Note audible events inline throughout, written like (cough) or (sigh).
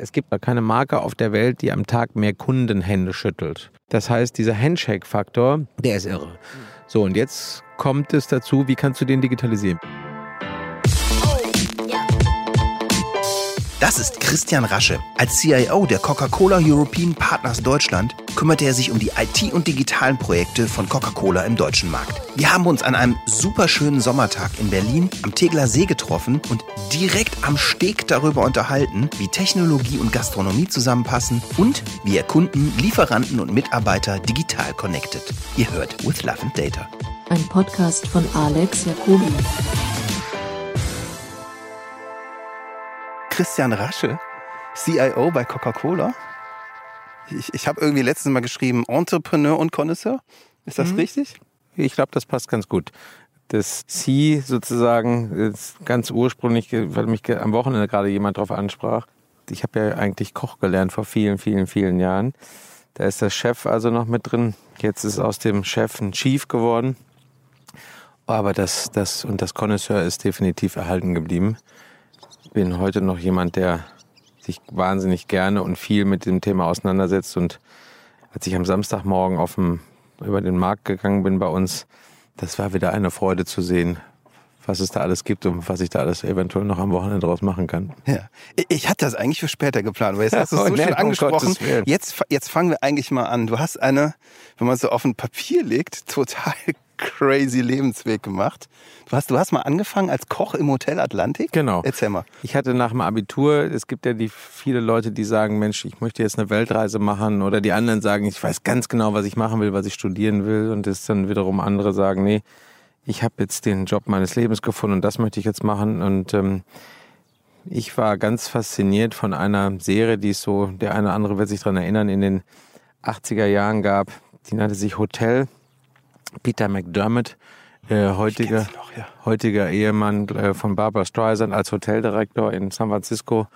es gibt keine Marke auf der Welt, die am Tag mehr Kundenhände schüttelt. Das heißt, dieser Handshake-Faktor, der ist irre. So, und jetzt kommt es dazu, wie kannst du den digitalisieren? Das ist Christian Rasche. Als CIO der Coca-Cola European Partners Deutschland kümmerte er sich um die IT- und digitalen Projekte von Coca-Cola im deutschen Markt. Wir haben uns an einem superschönen Sommertag in Berlin am Tegler See getroffen und direkt am Steg darüber unterhalten, wie Technologie und Gastronomie zusammenpassen und wie er Kunden, Lieferanten und Mitarbeiter digital connected. Ihr hört With Love and Data. Ein Podcast von Alex Jacobi. Christian Rasche, CIO bei Coca-Cola. Ich, ich habe irgendwie letztes Mal geschrieben Entrepreneur und Connoisseur. Ist das mhm. richtig? Ich glaube, das passt ganz gut. Das C sozusagen ist ganz ursprünglich, weil mich am Wochenende gerade jemand darauf ansprach. Ich habe ja eigentlich Koch gelernt vor vielen, vielen, vielen Jahren. Da ist der Chef also noch mit drin. Jetzt ist aus dem Chef ein Chief geworden. Aber das, das und das Connoisseur ist definitiv erhalten geblieben bin heute noch jemand, der sich wahnsinnig gerne und viel mit dem Thema auseinandersetzt. Und als ich am Samstagmorgen auf dem, über den Markt gegangen bin bei uns, das war wieder eine Freude zu sehen, was es da alles gibt und was ich da alles eventuell noch am Wochenende draus machen kann. Ja, ich hatte das eigentlich für später geplant, weil jetzt hast du es (laughs) so oh, schön angesprochen. Jetzt, jetzt fangen wir eigentlich mal an. Du hast eine, wenn man so auf ein Papier legt, total (laughs) crazy Lebensweg gemacht. Du hast, du hast mal angefangen als Koch im Hotel Atlantik? Genau. Erzähl mal. Ich hatte nach dem Abitur, es gibt ja die viele Leute, die sagen, Mensch, ich möchte jetzt eine Weltreise machen oder die anderen sagen, ich weiß ganz genau, was ich machen will, was ich studieren will und es dann wiederum andere sagen, nee, ich habe jetzt den Job meines Lebens gefunden und das möchte ich jetzt machen und ähm, ich war ganz fasziniert von einer Serie, die es so, der eine oder andere wird sich daran erinnern, in den 80er Jahren gab. Die nannte sich Hotel Peter McDermott, äh, heutiger, noch, ja. heutiger Ehemann äh, von Barbara Streisand als Hoteldirektor in San Francisco.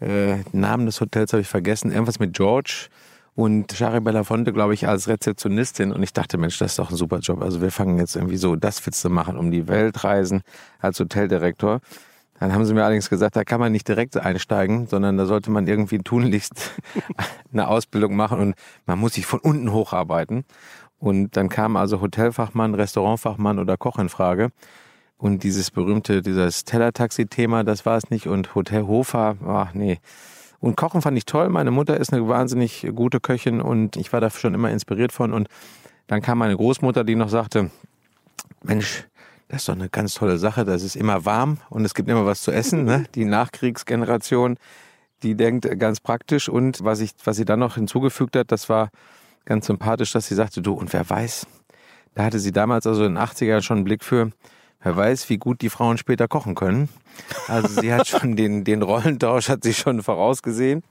Äh, Namen des Hotels habe ich vergessen. Irgendwas mit George und Shari Belafonte, glaube ich, als Rezeptionistin. Und ich dachte, Mensch, das ist doch ein super Job. Also wir fangen jetzt irgendwie so das Witz zu machen, um die Welt reisen als Hoteldirektor. Dann haben sie mir allerdings gesagt, da kann man nicht direkt einsteigen, sondern da sollte man irgendwie tunlichst (laughs) eine Ausbildung machen und man muss sich von unten hocharbeiten. Und dann kam also Hotelfachmann, Restaurantfachmann oder Koch in Frage. Und dieses berühmte, dieses Tellertaxi-Thema, das war es nicht. Und Hotelhofer, ach nee. Und Kochen fand ich toll. Meine Mutter ist eine wahnsinnig gute Köchin und ich war da schon immer inspiriert von. Und dann kam meine Großmutter, die noch sagte, Mensch, das ist doch eine ganz tolle Sache. Das ist immer warm und es gibt immer was zu essen. Ne? (laughs) Die Nachkriegsgeneration, die denkt ganz praktisch. Und was ich, was sie dann noch hinzugefügt hat, das war ganz sympathisch, dass sie sagte, du, und wer weiß, da hatte sie damals also in den 80ern schon einen Blick für, wer weiß, wie gut die Frauen später kochen können. Also sie hat schon den, den Rollentausch hat sie schon vorausgesehen.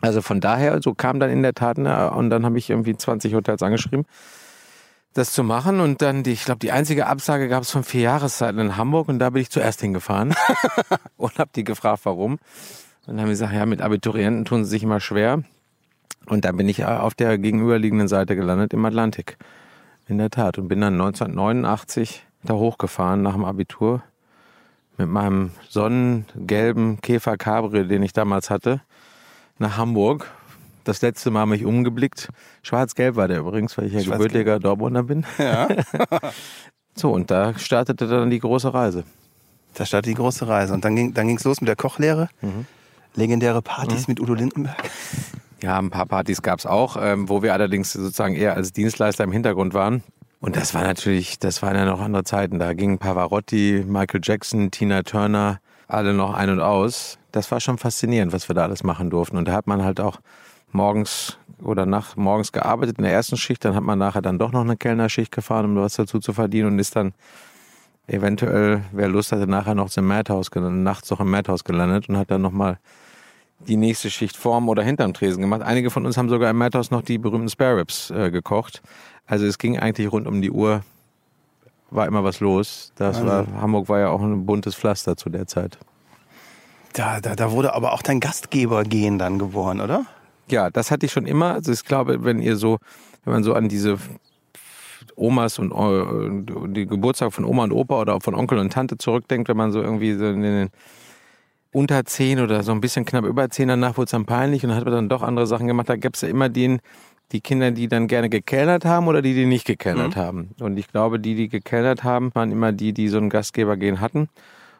Also von daher, so kam dann in der Tat, ne, und dann habe ich irgendwie 20 Hotels angeschrieben, das zu machen. Und dann, die, ich glaube, die einzige Absage gab es von vier Jahreszeiten in Hamburg und da bin ich zuerst hingefahren (laughs) und habe die gefragt, warum. Und dann haben sie gesagt, ja, mit Abiturienten tun sie sich immer schwer. Und dann bin ich auf der gegenüberliegenden Seite gelandet im Atlantik. In der Tat. Und bin dann 1989 da hochgefahren nach dem Abitur mit meinem sonnengelben Käfer Cabrio, den ich damals hatte, nach Hamburg. Das letzte Mal mich umgeblickt. Schwarz-Gelb war der übrigens, weil ich ja gebürtiger Dortmunder bin. Ja. (laughs) so, und da startete dann die große Reise. Da startete die große Reise. Und dann ging dann ging's los mit der Kochlehre. Mhm. Legendäre Partys mhm. mit Udo Lindenberg. Ja, ein paar Partys gab es auch, ähm, wo wir allerdings sozusagen eher als Dienstleister im Hintergrund waren. Und das war natürlich, das waren ja noch andere Zeiten. Da gingen Pavarotti, Michael Jackson, Tina Turner, alle noch ein und aus. Das war schon faszinierend, was wir da alles machen durften. Und da hat man halt auch morgens oder nach morgens gearbeitet in der ersten Schicht, dann hat man nachher dann doch noch eine Kellnerschicht gefahren, um was dazu zu verdienen und ist dann eventuell, wer Lust hatte, nachher noch im Madhouse, nachts noch im Madhouse gelandet und hat dann nochmal die nächste Schicht vorm oder hinterm Tresen gemacht. Einige von uns haben sogar im Madhouse noch die berühmten Spare Ribs äh, gekocht. Also es ging eigentlich rund um die Uhr, war immer was los. Das also. war, Hamburg war ja auch ein buntes Pflaster zu der Zeit. Da, da, da wurde aber auch dein Gastgebergehen dann geboren, oder? Ja, das hatte ich schon immer. Also ich glaube, wenn ihr so, wenn man so an diese Omas und äh, die Geburtstag von Oma und Opa oder auch von Onkel und Tante zurückdenkt, wenn man so irgendwie so in den unter zehn oder so ein bisschen knapp über zehn, danach wurde es dann peinlich und dann hat man dann doch andere Sachen gemacht. Da gab es ja immer den, die Kinder, die dann gerne gekellnert haben oder die, die nicht gekellnert mhm. haben. Und ich glaube, die, die gekellert haben, waren immer die, die so ein Gastgebergehen hatten.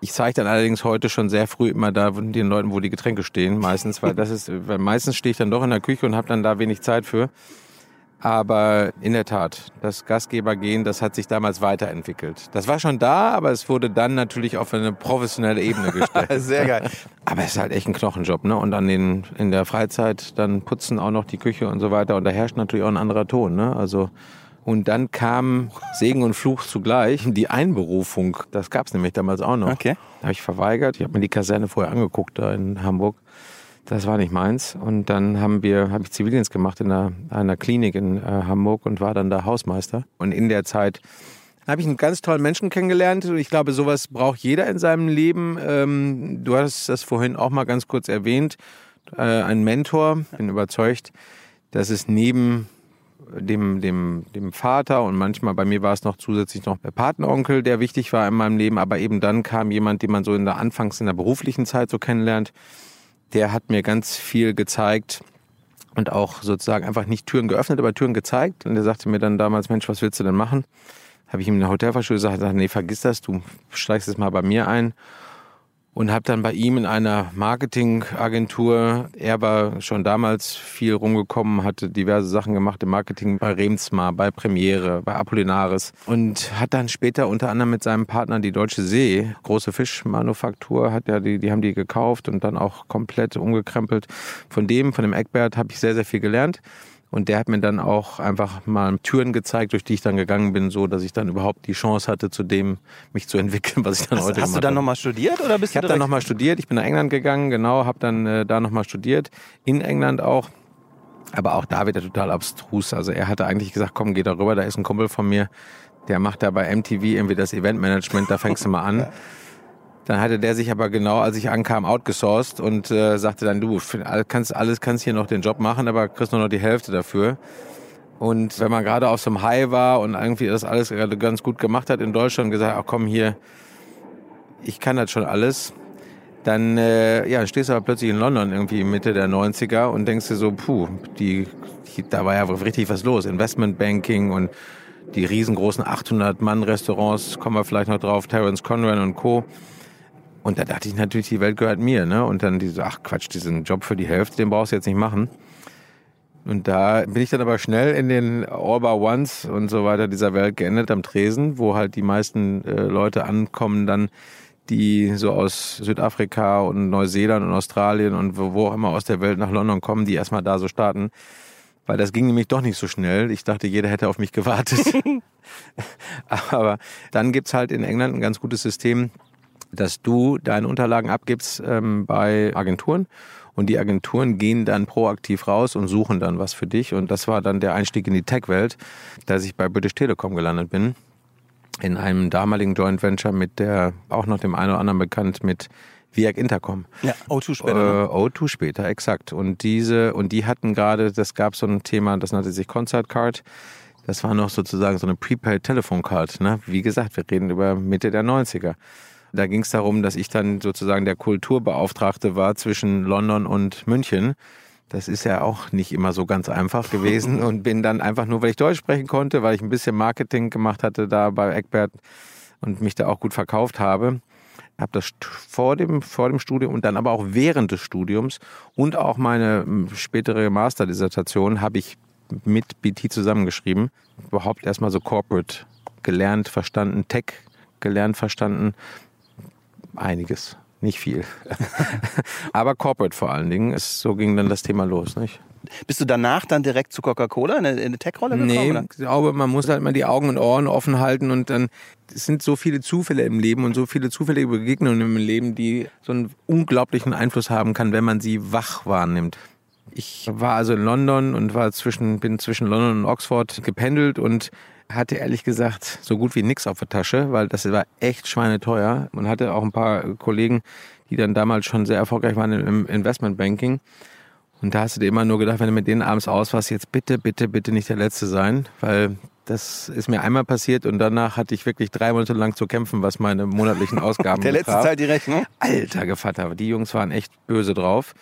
Ich zeige dann allerdings heute schon sehr früh immer da den Leuten, wo die Getränke stehen, meistens, weil (laughs) das ist, weil meistens stehe ich dann doch in der Küche und habe dann da wenig Zeit für. Aber in der Tat, das Gastgebergehen, das hat sich damals weiterentwickelt. Das war schon da, aber es wurde dann natürlich auf eine professionelle Ebene gestellt. (laughs) Sehr geil. Aber es ist halt echt ein Knochenjob, ne? Und dann den, in der Freizeit dann putzen auch noch die Küche und so weiter. Und da herrscht natürlich auch ein anderer Ton, ne? Also und dann kam Segen und Fluch zugleich, die Einberufung. Das gab es nämlich damals auch noch. Okay. Da habe ich verweigert. Ich habe mir die Kaserne vorher angeguckt da in Hamburg. Das war nicht meins. Und dann haben wir, habe ich Zivildienst gemacht in einer, einer Klinik in äh, Hamburg und war dann da Hausmeister. Und in der Zeit habe ich einen ganz tollen Menschen kennengelernt. Ich glaube, sowas braucht jeder in seinem Leben. Ähm, du hast das vorhin auch mal ganz kurz erwähnt. Äh, ein Mentor. Bin überzeugt, dass es neben dem, dem, dem Vater und manchmal bei mir war es noch zusätzlich noch der Patenonkel, der wichtig war in meinem Leben, aber eben dann kam jemand, den man so in der Anfangs in der beruflichen Zeit so kennenlernt, der hat mir ganz viel gezeigt und auch sozusagen einfach nicht Türen geöffnet, aber Türen gezeigt. Und der sagte mir dann damals, Mensch, was willst du denn machen? Habe ich ihm in der Hotelfachschule gesagt, nee, vergiss das, du steigst jetzt mal bei mir ein und habe dann bei ihm in einer Marketingagentur, er war schon damals viel rumgekommen, hatte diverse Sachen gemacht im Marketing bei Remsmar, bei Premiere, bei Apollinaris und hat dann später unter anderem mit seinem Partner die Deutsche See, große Fischmanufaktur, hat ja die, die haben die gekauft und dann auch komplett umgekrempelt. Von dem, von dem Eckbert habe ich sehr, sehr viel gelernt. Und der hat mir dann auch einfach mal Türen gezeigt, durch die ich dann gegangen bin, so dass ich dann überhaupt die Chance hatte, zu dem mich zu entwickeln, was ich dann hast, heute hast gemacht du dann nochmal studiert oder bist ich habe dann nochmal studiert. Ich bin nach England gegangen, genau, habe dann äh, da nochmal studiert, in England auch. Aber auch da wird er total abstrus. Also er hatte eigentlich gesagt, komm, geh da rüber, da ist ein Kumpel von mir, der macht da bei MTV irgendwie das Eventmanagement, da fängst du mal an. (laughs) Dann hatte der sich aber genau, als ich ankam, outgesourced und äh, sagte dann, du kannst alles, kannst hier noch den Job machen, aber kriegst nur noch die Hälfte dafür. Und wenn man gerade auf so einem High war und irgendwie das alles gerade ganz gut gemacht hat in Deutschland, gesagt, ach komm hier, ich kann das schon alles, dann äh, ja, stehst du aber plötzlich in London irgendwie Mitte der 90er und denkst dir so, puh, die, die, da war ja richtig was los. Investmentbanking und die riesengroßen 800-Mann-Restaurants, kommen wir vielleicht noch drauf, Terence Conran und Co., und da dachte ich natürlich, die Welt gehört mir, ne? Und dann die so, ach Quatsch, diesen Job für die Hälfte, den brauchst du jetzt nicht machen. Und da bin ich dann aber schnell in den All by Ones und so weiter dieser Welt geendet am Tresen, wo halt die meisten äh, Leute ankommen dann, die so aus Südafrika und Neuseeland und Australien und wo, wo auch immer aus der Welt nach London kommen, die erstmal da so starten. Weil das ging nämlich doch nicht so schnell. Ich dachte, jeder hätte auf mich gewartet. (laughs) (laughs) aber dann gibt's halt in England ein ganz gutes System, dass du deine Unterlagen abgibst ähm, bei Agenturen und die Agenturen gehen dann proaktiv raus und suchen dann was für dich. Und das war dann der Einstieg in die Tech-Welt, dass ich bei British Telecom gelandet bin. In einem damaligen Joint Venture mit der, auch noch dem einen oder anderen bekannt, mit Viag Intercom. Ja, O2 später. Ne? Äh, O2 später, exakt. Und diese, und die hatten gerade, das gab so ein Thema, das nannte sich Concert Card. Das war noch sozusagen so eine Prepaid Telefoncard. Ne? Wie gesagt, wir reden über Mitte der 90er. Da ging es darum, dass ich dann sozusagen der Kulturbeauftragte war zwischen London und München. Das ist ja auch nicht immer so ganz einfach gewesen (laughs) und bin dann einfach nur, weil ich Deutsch sprechen konnte, weil ich ein bisschen Marketing gemacht hatte da bei Eckbert und mich da auch gut verkauft habe, habe das vor dem, vor dem Studium und dann aber auch während des Studiums und auch meine hm, spätere Masterdissertation habe ich mit BT zusammengeschrieben. Überhaupt erstmal so Corporate gelernt, verstanden, Tech gelernt, verstanden, einiges. Nicht viel. (laughs) Aber Corporate vor allen Dingen. Es, so ging dann das Thema los, nicht? Bist du danach dann direkt zu Coca-Cola in eine Tech-Rolle gekommen? Nee, oder? ich glaube, man muss halt mal die Augen und Ohren offen halten und dann, es sind so viele Zufälle im Leben und so viele zufällige Begegnungen im Leben, die so einen unglaublichen Einfluss haben kann, wenn man sie wach wahrnimmt. Ich war also in London und war zwischen, bin zwischen London und Oxford gependelt und hatte ehrlich gesagt so gut wie nix auf der Tasche, weil das war echt schweineteuer. Man hatte auch ein paar Kollegen, die dann damals schon sehr erfolgreich waren im Investmentbanking. Und da hast du dir immer nur gedacht, wenn du mit denen abends aus warst, jetzt bitte, bitte, bitte nicht der Letzte sein, weil Das ist mir einmal passiert und danach hatte ich wirklich drei Monate lang zu kämpfen, was meine monatlichen (laughs) Ausgaben Der letzte betraf. Zeit die Rechnung? Alter Gevatter, die Jungs waren echt böse drauf.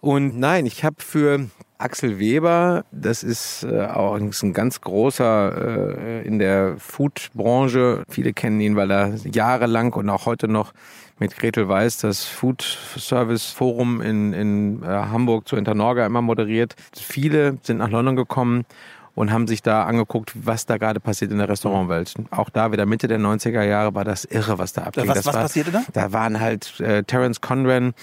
Und nein, ich habe für Axel Weber, das ist äh, auch ein ganz großer äh, in der Food-Branche. Viele kennen ihn, weil er jahrelang und auch heute noch mit Gretel Weiß das Food Service Forum in, in äh, Hamburg zu Internorga immer moderiert. Viele sind nach London gekommen und haben sich da angeguckt, was da gerade passiert in der Restaurantwelt. Auch da wieder Mitte der 90er Jahre war das irre, was da abging. Was- das was war, passierte da? Da waren halt äh, Terence Conran,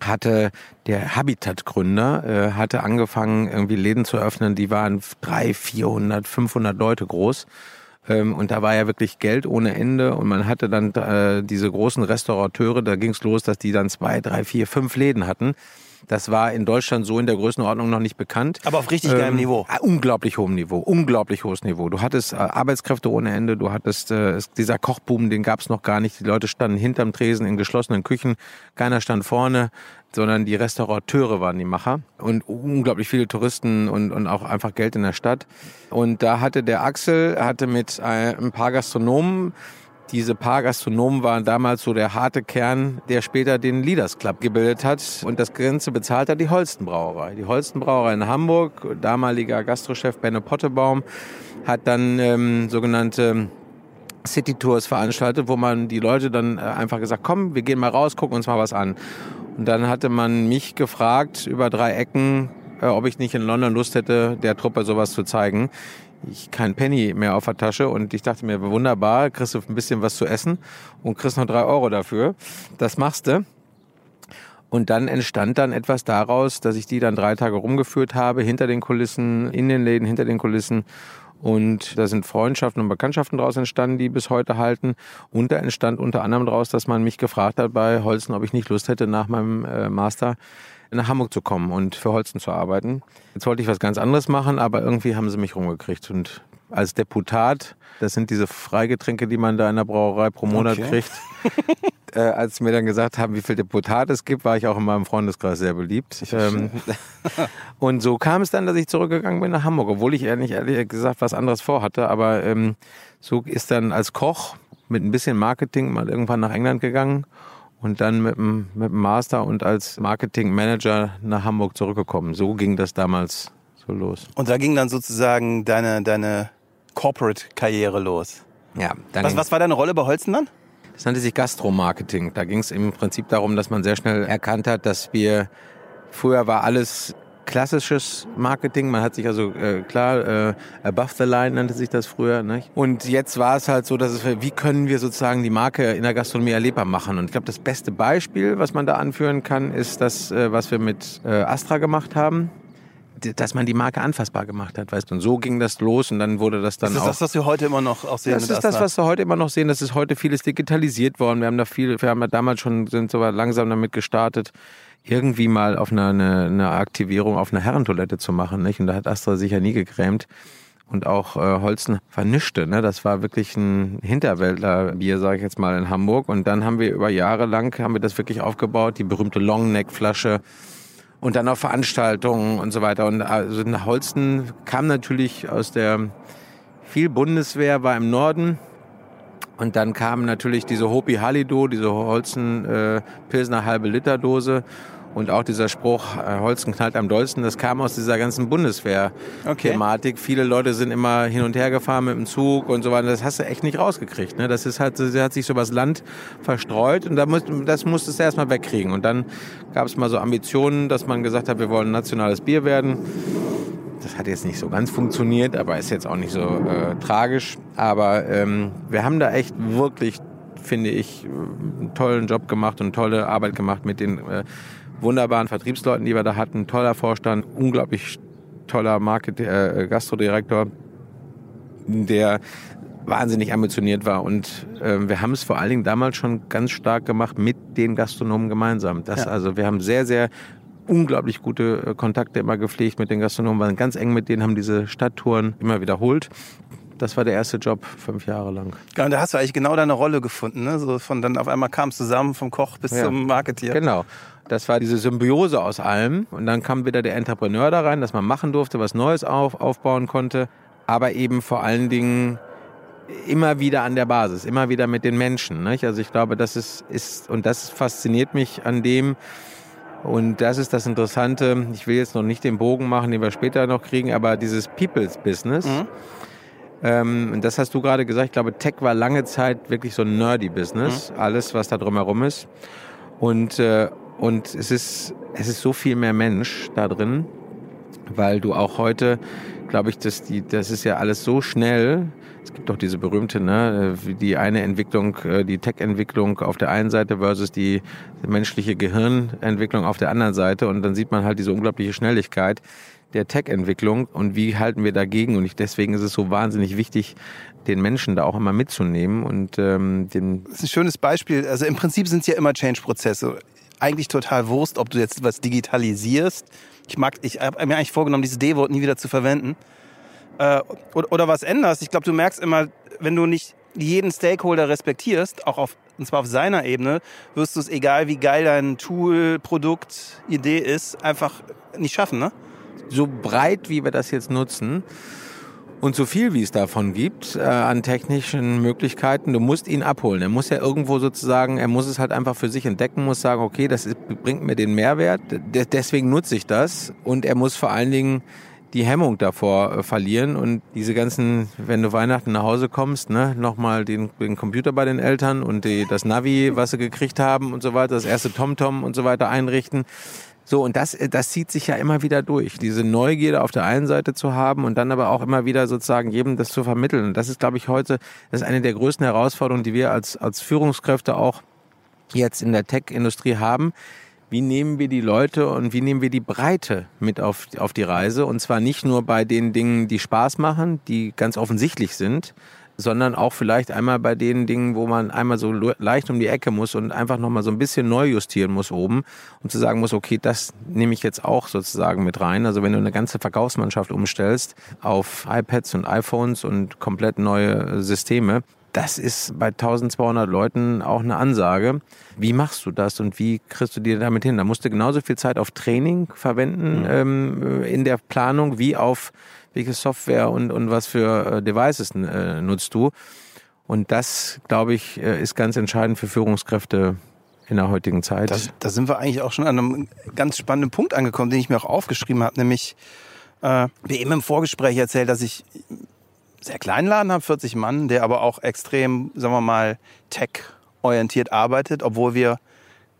hatte der Habitat-Gründer, äh, hatte angefangen, irgendwie Läden zu öffnen, die waren 300, 400, 500 Leute groß. Ähm, und da war ja wirklich Geld ohne Ende. Und man hatte dann äh, diese großen Restaurateure, da ging's los, dass die dann zwei, drei, vier, fünf Läden hatten. Das war in Deutschland so in der Größenordnung noch nicht bekannt. Aber auf richtig geilem Niveau. Ah, Unglaublich hohem Niveau, unglaublich hohes Niveau. Du hattest äh, Arbeitskräfte ohne Ende, du hattest äh, es- dieser Kochboom, den gab's noch gar nicht. Die Leute standen hinterm Tresen in geschlossenen Küchen, keiner stand vorne, sondern die Restaurateure waren die Macher und unglaublich viele Touristen und, und auch einfach Geld in der Stadt. Und da hatte der Axel, hatte mit äh, ein paar Gastronomen diese paar Gastronomen waren damals so der harte Kern, der später den Leaders Club gebildet hat. Und das Ganze bezahlt hat die Holstenbrauerei. Die Holstenbrauerei in Hamburg, damaliger Gastrochef Benno Pottebaum, hat dann ähm, sogenannte City Tours veranstaltet, wo man die Leute dann äh, einfach gesagt, komm, wir gehen mal raus, gucken uns mal was an. Und dann hatte man mich gefragt über drei Ecken, äh, ob ich nicht in London Lust hätte, der Truppe sowas zu zeigen. Ich kein Penny mehr auf der Tasche und ich dachte mir, wunderbar, kriegst du ein bisschen was zu essen und kriegst noch drei Euro dafür. Das machst du. Und dann entstand dann etwas daraus, dass ich die dann drei Tage rumgeführt habe, hinter den Kulissen, in den Läden, hinter den Kulissen. Und da sind Freundschaften und Bekanntschaften daraus entstanden, die bis heute halten. Und da entstand unter anderem daraus, dass man mich gefragt hat bei Holzen, ob ich nicht Lust hätte, nach meinem äh, Master nach Hamburg zu kommen und für Holzen zu arbeiten. Jetzt wollte ich was ganz anderes machen, aber irgendwie haben sie mich rumgekriegt. Und als Deputat, das sind diese Freigetränke, die man da in der Brauerei pro Monat Okay. kriegt, (laughs) äh, als sie mir dann gesagt haben, wie viel Deputat es gibt, war ich auch in meinem Freundeskreis sehr beliebt. Ähm, (laughs) und so kam es dann, dass ich zurückgegangen bin nach Hamburg, obwohl ich ehrlich, ehrlich gesagt was anderes vorhatte. Aber ähm, so ist dann als Koch mit ein bisschen Marketing mal irgendwann nach England gegangen und dann mit dem, mit dem Master und als Marketingmanager nach Hamburg zurückgekommen. So ging das damals so los. Und da ging dann sozusagen deine, deine Corporate-Karriere los. Ja, Was, was war deine Rolle bei Holzen dann? Das nannte sich Gastromarketing. Da ging es im Prinzip darum, dass man sehr schnell erkannt hat, dass wir früher war alles klassisches Marketing. Man hat sich also äh, klar äh, above the line nannte sich das früher. Nicht? Und jetzt war es halt so, dass es wie können wir sozusagen die Marke in der Gastronomie erlebbar machen. Und ich glaube, das beste Beispiel, was man da anführen kann, ist das, äh, was wir mit äh, Astra gemacht haben. Dass man die Marke anfassbar gemacht hat, weißt du. Und so ging das los und dann wurde das dann Das ist auch. das, was wir heute immer noch auch sehen. Das ist das, was wir heute immer noch sehen. Das ist heute vieles digitalisiert worden. Wir haben da viel, wir haben ja damals schon, sind so langsam damit gestartet, irgendwie mal auf eine, eine, eine Aktivierung auf einer Herrentoilette zu machen, nicht? Und da hat Astra sicher nie gegrämt. Und auch äh, Holzen vernischte, ne? Das war wirklich ein Hinterwäldler-Bier, sage ich jetzt mal, in Hamburg. Und dann haben wir über Jahre lang, haben wir das wirklich aufgebaut, die berühmte Longneck-Flasche, und dann auch Veranstaltungen und so weiter. Und also Holsten kam natürlich aus der viel Bundeswehr war im Norden. Und dann kam natürlich diese Hopi Halido, diese Holzen äh, Pilsner halbe Liter Dose. Und auch dieser Spruch, äh, Holzen knallt am dollsten, das kam aus dieser ganzen Bundeswehr-Thematik. Viele Leute sind immer hin und her gefahren mit dem Zug und so weiter. Das hast du echt nicht rausgekriegt. Ne? Das ist halt, das hat sich so übers Land verstreut und da muss, das musstest du erstmal wegkriegen. Und dann gab es mal so Ambitionen, dass man gesagt hat, wir wollen ein nationales Bier werden. Das hat jetzt nicht so ganz funktioniert, aber ist jetzt auch nicht so äh, tragisch. Aber ähm, wir haben da echt wirklich, finde ich, einen tollen Job gemacht und tolle Arbeit gemacht mit den äh, wunderbaren Vertriebsleuten, die wir da hatten. Toller Vorstand, unglaublich toller Market äh, Gastrodirektor, der wahnsinnig ambitioniert war. Und äh, wir haben es vor allen Dingen damals schon ganz stark gemacht mit den Gastronomen gemeinsam. Das, Ja. Also wir haben sehr, sehr unglaublich gute äh, Kontakte immer gepflegt mit den Gastronomen, waren ganz eng mit denen, haben diese Stadttouren immer wiederholt. Das war der erste Job, fünf Jahre lang. Ja, und da hast du eigentlich genau deine Rolle gefunden. Ne? So von dann auf einmal kam es zusammen vom Koch bis Ja. zum Marketeer. Genau. Das war diese Symbiose aus allem. Und dann kam wieder der Entrepreneur da rein, dass man machen durfte, was Neues auf, aufbauen konnte. aber eben vor allen Dingen immer wieder an der Basis, immer wieder mit den Menschen. Nicht? Also ich glaube, das ist, ist, und das fasziniert mich an dem, und das ist das Interessante. Ich will jetzt noch nicht den Bogen machen, den wir später noch kriegen, aber dieses People's Business. Mhm. Ähm, das hast du gerade gesagt. Ich glaube, Tech war lange Zeit wirklich so ein nerdy Business. Mhm. Alles, was da drumherum ist. Und, äh, und es ist, es ist so viel mehr Mensch da drin, weil du auch heute, glaube ich, dass die, das ist ja alles so schnell. Es gibt doch diese berühmte, ne, die eine Entwicklung, äh, die Tech-Entwicklung auf der einen Seite versus die menschliche Gehirnentwicklung auf der anderen Seite. Und dann sieht man halt diese unglaubliche Schnelligkeit der Tech-Entwicklung und wie halten wir dagegen. Und ich, deswegen ist es so wahnsinnig wichtig, den Menschen da auch immer mitzunehmen und ähm, den. Das ist ein schönes Beispiel. Also im Prinzip sind es ja immer Change-Prozesse. Eigentlich total Wurst, ob du jetzt was digitalisierst. Ich mag, ich habe mir eigentlich vorgenommen, dieses D-Wort nie wieder zu verwenden äh, oder, oder was änderst. Ich glaube, du merkst immer, wenn du nicht jeden Stakeholder respektierst, auch auf, und zwar auf seiner Ebene, wirst du es, egal wie geil dein Tool, Produkt, Idee ist, einfach nicht schaffen, ne? So breit, wie wir das jetzt nutzen, und so viel, wie es davon gibt äh, an technischen Möglichkeiten, du musst ihn abholen. Er muss ja irgendwo sozusagen, er muss es halt einfach für sich entdecken, muss sagen, okay, das ist, bringt mir den Mehrwert, deswegen nutze ich das. Und er muss vor allen Dingen die Hemmung davor äh, verlieren und diese ganzen, wenn du Weihnachten nach Hause kommst, ne, nochmal den, den Computer bei den Eltern und die, das Navi, was sie gekriegt haben und so weiter, das erste TomTom und so weiter einrichten. So, und das, äh, das zieht sich ja immer wieder durch. Diese Neugierde auf der einen Seite zu haben und dann aber auch immer wieder sozusagen jedem das zu vermitteln. Und das ist, glaube ich, heute, das ist eine der größten Herausforderungen, die wir als, als Führungskräfte auch jetzt in der Tech-Industrie haben wie nehmen wir die Leute und wie nehmen wir die Breite mit auf, auf die Reise. Und zwar nicht nur bei den Dingen, die Spaß machen, die ganz offensichtlich sind, sondern auch vielleicht einmal bei den Dingen, wo man einmal so leicht um die Ecke muss und einfach nochmal so ein bisschen neu justieren muss oben und zu sagen muss, okay, das nehme ich jetzt auch sozusagen mit rein. Also wenn du eine ganze Verkaufsmannschaft umstellst auf iPads und iPhones und komplett neue Systeme, das ist bei 1200 Leuten auch eine Ansage. Wie machst du das und wie kriegst du dir damit hin? Da musst du genauso viel Zeit auf Training verwenden mhm. ähm, in der Planung wie auf welche Software und, und was für äh, Devices äh, nutzt du. Und das, glaube ich, äh, ist ganz entscheidend für Führungskräfte in der heutigen Zeit. Da sind wir eigentlich auch schon an einem ganz spannenden Punkt angekommen, den ich mir auch aufgeschrieben habe, nämlich äh, wie eben im Vorgespräch erzählt, dass ich sehr kleinen Laden habe, 40 Mann, der aber auch extrem, sagen wir mal, tech-orientiert arbeitet, obwohl wir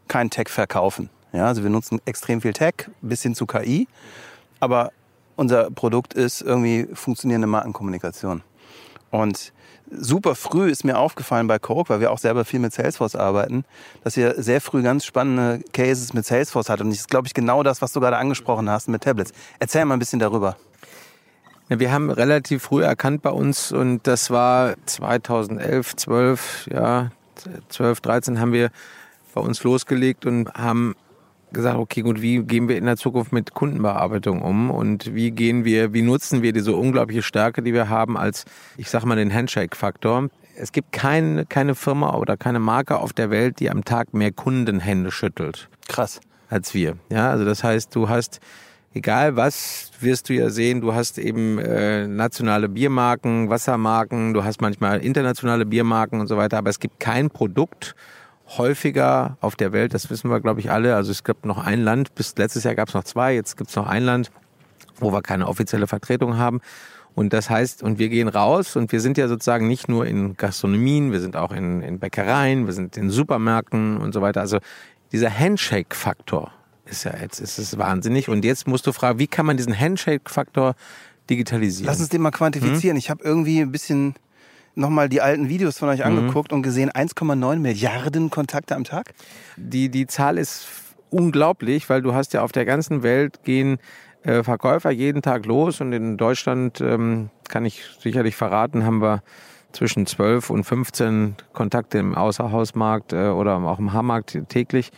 kein Tech verkaufen. Ja, also wir nutzen extrem viel Tech, bis hin zu KI, aber unser Produkt ist irgendwie funktionierende Markenkommunikation. Und super früh ist mir aufgefallen bei Coke, weil wir auch selber viel mit Salesforce arbeiten, dass ihr sehr früh ganz spannende Cases mit Salesforce hattet. Und das ist, glaube ich, genau das, was du gerade angesprochen hast mit Tablets. Erzähl mal ein bisschen darüber. Ja, wir haben relativ früh erkannt bei uns und das war 2011, 12, ja, 12, 13 haben wir bei uns losgelegt und haben gesagt, okay, gut, wie gehen wir in der Zukunft mit Kundenbearbeitung um und wie gehen wir, wie nutzen wir diese unglaubliche Stärke, die wir haben als, ich sag mal, den Handshake-Faktor. Es gibt keine, keine Firma oder keine Marke auf der Welt, die am Tag mehr Kundenhände schüttelt. Krass. Als wir. Ja, also das heißt, du hast egal was, wirst du ja sehen, du hast eben äh, nationale Biermarken, Wassermarken, du hast manchmal internationale Biermarken und so weiter, aber es gibt kein Produkt häufiger auf der Welt, das wissen wir, glaube ich, alle. Also es gibt noch ein Land, bis letztes Jahr gab es noch zwei, jetzt gibt es noch ein Land, wo wir keine offizielle Vertretung haben. Und das heißt, und wir gehen raus und wir sind ja sozusagen nicht nur in Gastronomien, wir sind auch in, in Bäckereien, wir sind in Supermärkten und so weiter. Also dieser Handshake-Faktor, ist ja jetzt ist es wahnsinnig. Und jetzt musst du fragen, wie kann man diesen Handshake-Faktor digitalisieren? Lass uns den mal quantifizieren. Hm? Ich habe irgendwie ein bisschen nochmal die alten Videos von euch mhm. angeguckt und gesehen, 1,9 Milliarden Kontakte am Tag? Die, die Zahl ist unglaublich, weil du hast ja auf der ganzen Welt gehen äh, Verkäufer jeden Tag los und in Deutschland, ähm, kann ich sicherlich verraten, haben wir zwischen 12 und 15 Kontakte im Außerhausmarkt äh, oder auch im Haarmarkt täglich.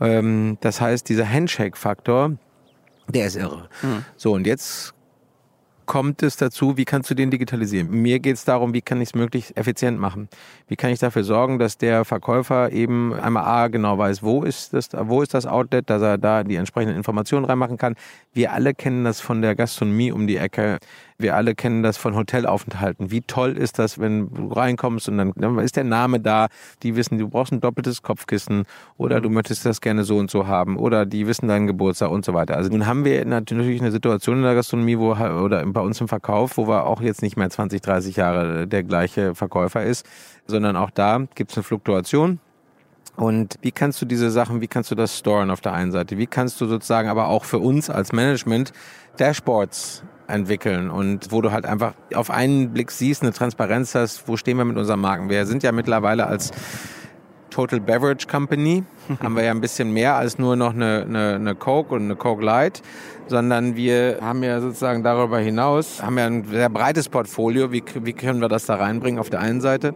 Ähm, das heißt, dieser Handshake-Faktor, der ist irre. Mhm. So, und jetzt kommt es dazu, wie kannst du den digitalisieren? Mir geht es darum, wie kann ich es möglichst effizient machen? Wie kann ich dafür sorgen, dass der Verkäufer eben einmal A genau weiß, wo ist das, wo ist das Outlet, dass er da die entsprechenden Informationen reinmachen kann. Wir alle kennen das von der Gastronomie um die Ecke. Wir alle kennen das von Hotelaufenthalten. Wie toll ist das, wenn du reinkommst und dann, dann ist der Name da. Die wissen, du brauchst ein doppeltes Kopfkissen oder du möchtest das gerne so und so haben oder die wissen deinen Geburtstag und so weiter. Also nun haben wir natürlich eine Situation in der Gastronomie wo, oder bei uns im Verkauf, wo wir auch jetzt nicht mehr 20, 30 Jahre der gleiche Verkäufer ist, sondern auch da gibt es eine Fluktuation. Und wie kannst du diese Sachen, wie kannst du das storen auf der einen Seite? Wie kannst du sozusagen aber auch für uns als Management Dashboards entwickeln und wo du halt einfach auf einen Blick siehst, eine Transparenz hast, wo stehen wir mit unseren Marken? Wir sind ja mittlerweile als Total Beverage Company, (laughs) haben wir ja ein bisschen mehr als nur noch eine, eine, eine Coke und eine Coke Light, sondern wir haben ja sozusagen darüber hinaus, haben ja ein sehr breites Portfolio. Wie, wie können wir das da reinbringen auf der einen Seite?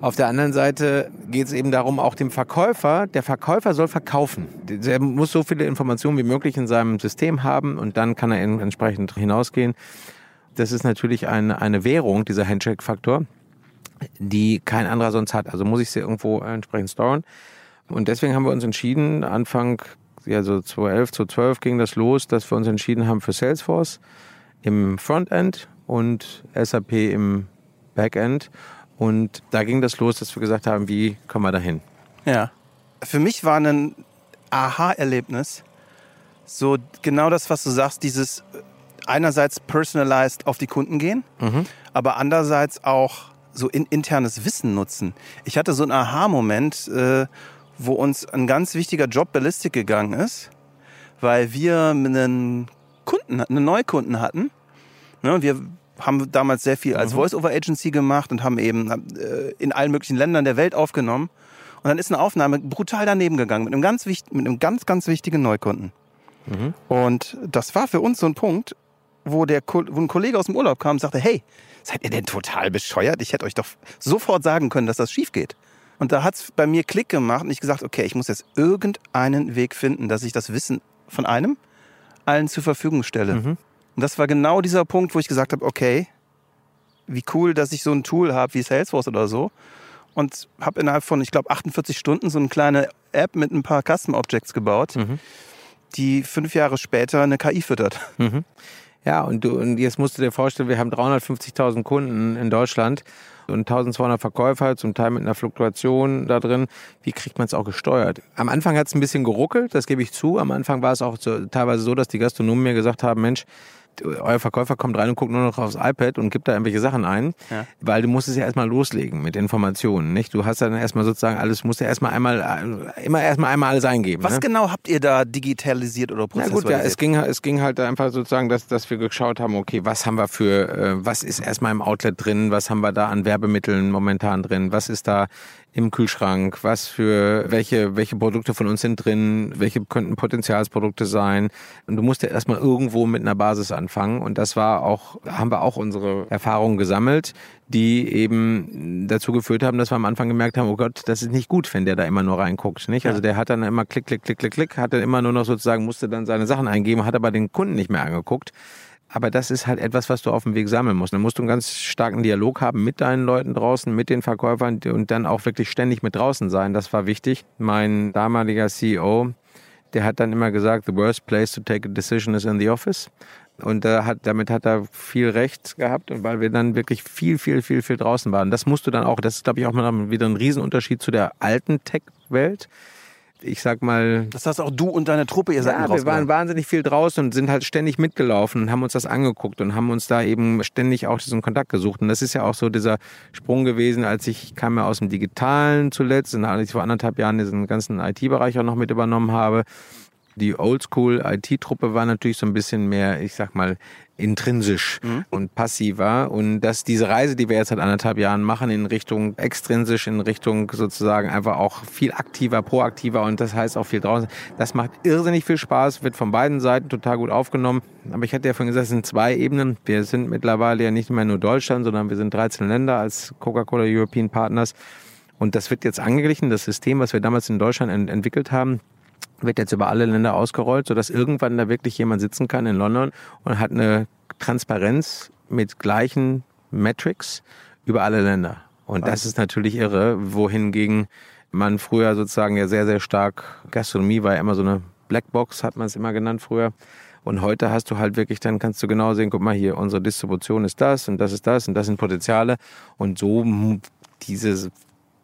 Auf der anderen Seite geht es eben darum, auch dem Verkäufer, der Verkäufer soll verkaufen. Er muss so viele Informationen wie möglich in seinem System haben und dann kann er entsprechend hinausgehen. Das ist natürlich eine, eine Währung, dieser Handshake-Faktor, die kein anderer sonst hat. Also muss ich sie irgendwo entsprechend storen. Und deswegen haben wir uns entschieden, Anfang, ja so 2011, 2012 ging das los, dass wir uns entschieden haben für Salesforce im Frontend und SAP im Backend und da ging das los, dass wir gesagt haben, wie kommen wir dahin? Ja. Für mich war ein Aha-Erlebnis so genau das, was du sagst, dieses einerseits personalized auf die Kunden gehen, mhm. aber andererseits auch so in, internes Wissen nutzen. Ich hatte so einen Aha-Moment, äh, wo uns ein ganz wichtiger Job Ballistik gegangen ist, weil wir einen Kunden, einen Neukunden hatten. Ne, wir haben damals sehr viel als mhm. Voice-Over-Agency gemacht und haben eben äh, in allen möglichen Ländern der Welt aufgenommen. Und dann ist eine Aufnahme brutal daneben gegangen mit einem ganz, mit einem ganz, ganz wichtigen Neukunden. Mhm. Und das war für uns so ein Punkt, wo, der, wo ein Kollege aus dem Urlaub kam und sagte, hey, seid ihr denn total bescheuert? Ich hätte euch doch sofort sagen können, dass das schief geht. Und da hat es bei mir Klick gemacht und ich gesagt, okay, ich muss jetzt irgendeinen Weg finden, dass ich das Wissen von einem allen zur Verfügung stelle. Mhm. Und das war genau dieser Punkt, wo ich gesagt habe, okay, wie cool, dass ich so ein Tool habe wie Salesforce oder so. Und habe innerhalb von, ich glaube, 48 Stunden so eine kleine App mit ein paar Custom Objects gebaut, mhm. die fünf Jahre später eine KI füttert. Mhm. Ja, und, du, und jetzt musst du dir vorstellen, wir haben 350.000 Kunden in Deutschland und 1200 Verkäufer, zum Teil mit einer Fluktuation da drin. Wie kriegt man es auch gesteuert? Am Anfang hat es ein bisschen geruckelt, das gebe ich zu. Am Anfang war es auch so, teilweise so, dass die Gastronomen mir gesagt haben, Mensch, euer Verkäufer kommt rein und guckt nur noch aufs iPad und gibt da irgendwelche Sachen ein, ja. weil du musst es ja erstmal loslegen mit Informationen, nicht? Du hast dann erstmal sozusagen alles, musst ja erstmal einmal, immer erstmal einmal alles eingeben. Was ne? genau habt ihr da digitalisiert oder prozessualisiert? Ja gut, ja, es ging, es ging halt einfach sozusagen, dass, dass wir geschaut haben, okay, was haben wir für, äh, was ist erstmal im Outlet drin, was haben wir da an Werbemitteln momentan drin, was ist da im Kühlschrank, was für welche, welche Produkte von uns sind drin, welche könnten Potenzialsprodukte sein. Und du musst ja erstmal irgendwo mit einer Basis anfangen. Und das war auch, haben wir auch unsere Erfahrungen gesammelt, die eben dazu geführt haben, dass wir am Anfang gemerkt haben, oh Gott, das ist nicht gut, wenn der da immer nur reinguckt. Nicht? Also der hat dann immer klick, klick, klick, klick, klick, hat dann immer nur noch sozusagen, musste dann seine Sachen eingeben, hat aber den Kunden nicht mehr angeguckt. Aber das ist halt etwas, was du auf dem Weg sammeln musst. Dann musst du einen ganz starken Dialog haben mit deinen Leuten draußen, mit den Verkäufern und dann auch wirklich ständig mit draußen sein. Das war wichtig. Mein damaliger CEO, der hat dann immer gesagt, the worst place to take a decision is in the office. Und hat, damit hat er viel Recht gehabt, weil wir dann wirklich viel, viel, viel, viel draußen waren. Das musst du dann auch, das ist, glaube ich, auch mal wieder ein Riesenunterschied zu der alten Tech-Welt ich sag mal. Das heißt auch du und deine Truppe, ihr seid Ja, wir waren wahnsinnig viel draußen und sind halt ständig mitgelaufen und haben uns das angeguckt und haben uns da eben ständig auch diesen Kontakt gesucht. Und das ist ja auch so dieser Sprung gewesen, als ich kam ja aus dem Digitalen zuletzt, und als ich vor anderthalb Jahren diesen ganzen IT-Bereich auch noch mit übernommen habe. Die Oldschool-IT-Truppe war natürlich so ein bisschen mehr, ich sag mal, intrinsisch mhm. und passiver. Und dass diese Reise, die wir jetzt seit anderthalb Jahren machen, in Richtung extrinsisch, in Richtung sozusagen einfach auch viel aktiver, proaktiver und das heißt auch viel draußen, das macht irrsinnig viel Spaß, wird von beiden Seiten total gut aufgenommen. Aber ich hatte ja vorhin gesagt, es sind zwei Ebenen. Wir sind mittlerweile ja nicht mehr nur Deutschland, sondern wir sind 13 Länder als Coca-Cola European Partners. Und das wird jetzt angeglichen, das System, was wir damals in Deutschland ent entwickelt haben, wird jetzt über alle Länder ausgerollt, sodass irgendwann da wirklich jemand sitzen kann in London und hat eine Transparenz mit gleichen Metrics über alle Länder. Und das ist natürlich irre, wohingegen man früher sozusagen ja sehr, sehr stark, Gastronomie war ja immer so eine Blackbox, hat man es immer genannt früher. Und heute hast du halt wirklich, dann kannst du genau sehen, guck mal hier, unsere Distribution ist das und das ist das und das sind Potenziale. Und so diese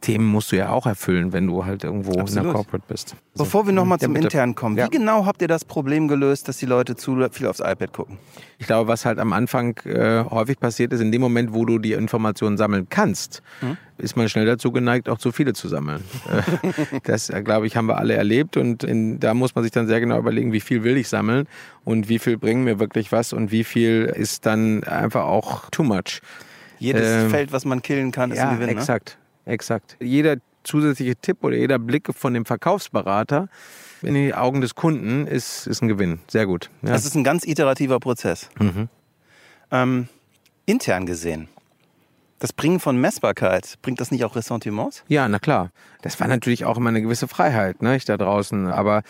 Themen musst du ja auch erfüllen, wenn du halt irgendwo in Absolut. der Corporate bist. Also, Bevor wir nochmal ja, zum bitte. Internen kommen, Ja. wie genau habt ihr das Problem gelöst, dass die Leute zu viel aufs iPad gucken? Ich glaube, was halt am Anfang äh, häufig passiert ist, in dem Moment, wo du die Informationen sammeln kannst, Mhm. ist man schnell dazu geneigt, auch zu viele zu sammeln. (laughs) Äh, das, äh, glaube ich, haben wir alle erlebt und in, da muss man sich dann sehr genau überlegen, wie viel will ich sammeln und wie viel bringen mir wirklich was und wie viel ist dann einfach auch too much. Jedes Ähm, Feld, was man killen kann, ist ja, ein Gewinn. Ne? Exakt. Jeder zusätzliche Tipp oder jeder Blick von dem Verkaufsberater in die Augen des Kunden ist, ist ein Gewinn. Sehr gut. Ja. Das ist ein ganz iterativer Prozess. Mhm. Ähm, intern gesehen, das Bringen von Messbarkeit, bringt das nicht auch Ressentiments? Ja, na klar. Das war natürlich auch immer eine gewisse Freiheit, ne, ich da draußen. Aber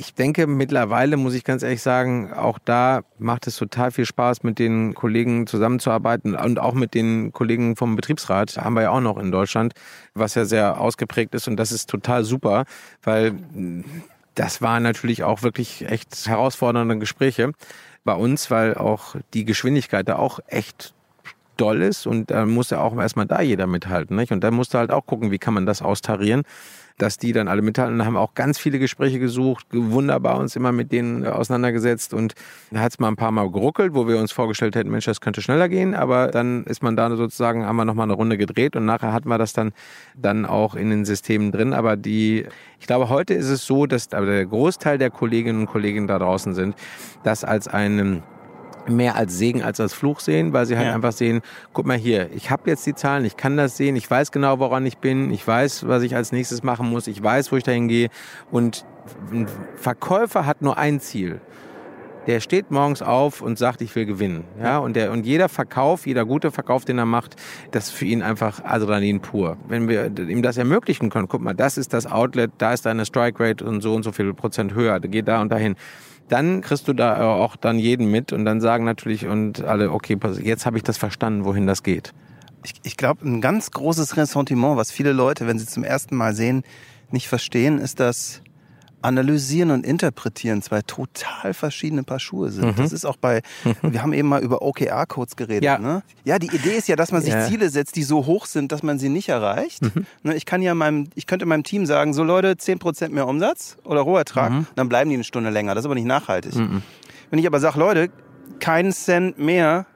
ich denke, mittlerweile muss ich ganz ehrlich sagen, auch da macht es total viel Spaß, mit den Kollegen zusammenzuarbeiten und auch mit den Kollegen vom Betriebsrat. Haben wir ja auch noch in Deutschland, was ja sehr ausgeprägt ist und das ist total super, weil das waren natürlich auch wirklich echt herausfordernde Gespräche bei uns, weil auch die Geschwindigkeit da auch echt doll ist und dann muss ja auch erstmal da jeder mithalten. Nicht? Und dann musst du halt auch gucken, wie kann man das austarieren, dass die dann alle mithalten. Und haben auch ganz viele Gespräche gesucht, wunderbar uns immer mit denen auseinandergesetzt und hat es mal ein paar Mal geruckelt, wo wir uns vorgestellt hätten, Mensch, das könnte schneller gehen, aber dann ist man da sozusagen, haben wir nochmal eine Runde gedreht und nachher hatten wir das dann, dann auch in den Systemen drin. Aber die, ich glaube, heute ist es so, dass der Großteil der Kolleginnen und Kollegen da draußen sind, das als einen mehr als Segen als als Fluch sehen, weil sie halt Ja. einfach sehen, guck mal hier, ich habe jetzt die Zahlen, ich kann das sehen, ich weiß genau, woran ich bin, ich weiß, was ich als nächstes machen muss, ich weiß, wo ich dahin gehe. Und ein Verkäufer hat nur ein Ziel. Der steht morgens auf und sagt, ich will gewinnen. Ja, und der, und jeder Verkauf, jeder gute Verkauf, den er macht, das ist für ihn einfach Adrenalin pur. Wenn wir ihm das ermöglichen können, guck mal, das ist das Outlet, da ist deine Strike Rate und so und so viel Prozent höher, geh da und dahin. Dann kriegst du da auch dann jeden mit und dann sagen natürlich und alle, okay, jetzt habe ich das verstanden, wohin das geht. Ich, ich glaube, ein ganz großes Ressentiment, was viele Leute, wenn sie zum ersten Mal sehen, nicht verstehen, ist, dass Analysieren und Interpretieren zwei total verschiedene Paar Schuhe sind. Das ist auch bei, (laughs) wir haben eben mal über OKR-Codes geredet. Ja. Ne? ja, die Idee ist ja, dass man sich Ja. Ziele setzt, die so hoch sind, dass man sie nicht erreicht. Ne, ich kann ja meinem, ich könnte meinem Team sagen, so Leute, 10% mehr Umsatz oder Rohertrag, dann bleiben die eine Stunde länger. Das ist aber nicht nachhaltig. Wenn ich aber sage, Leute, keinen Cent mehr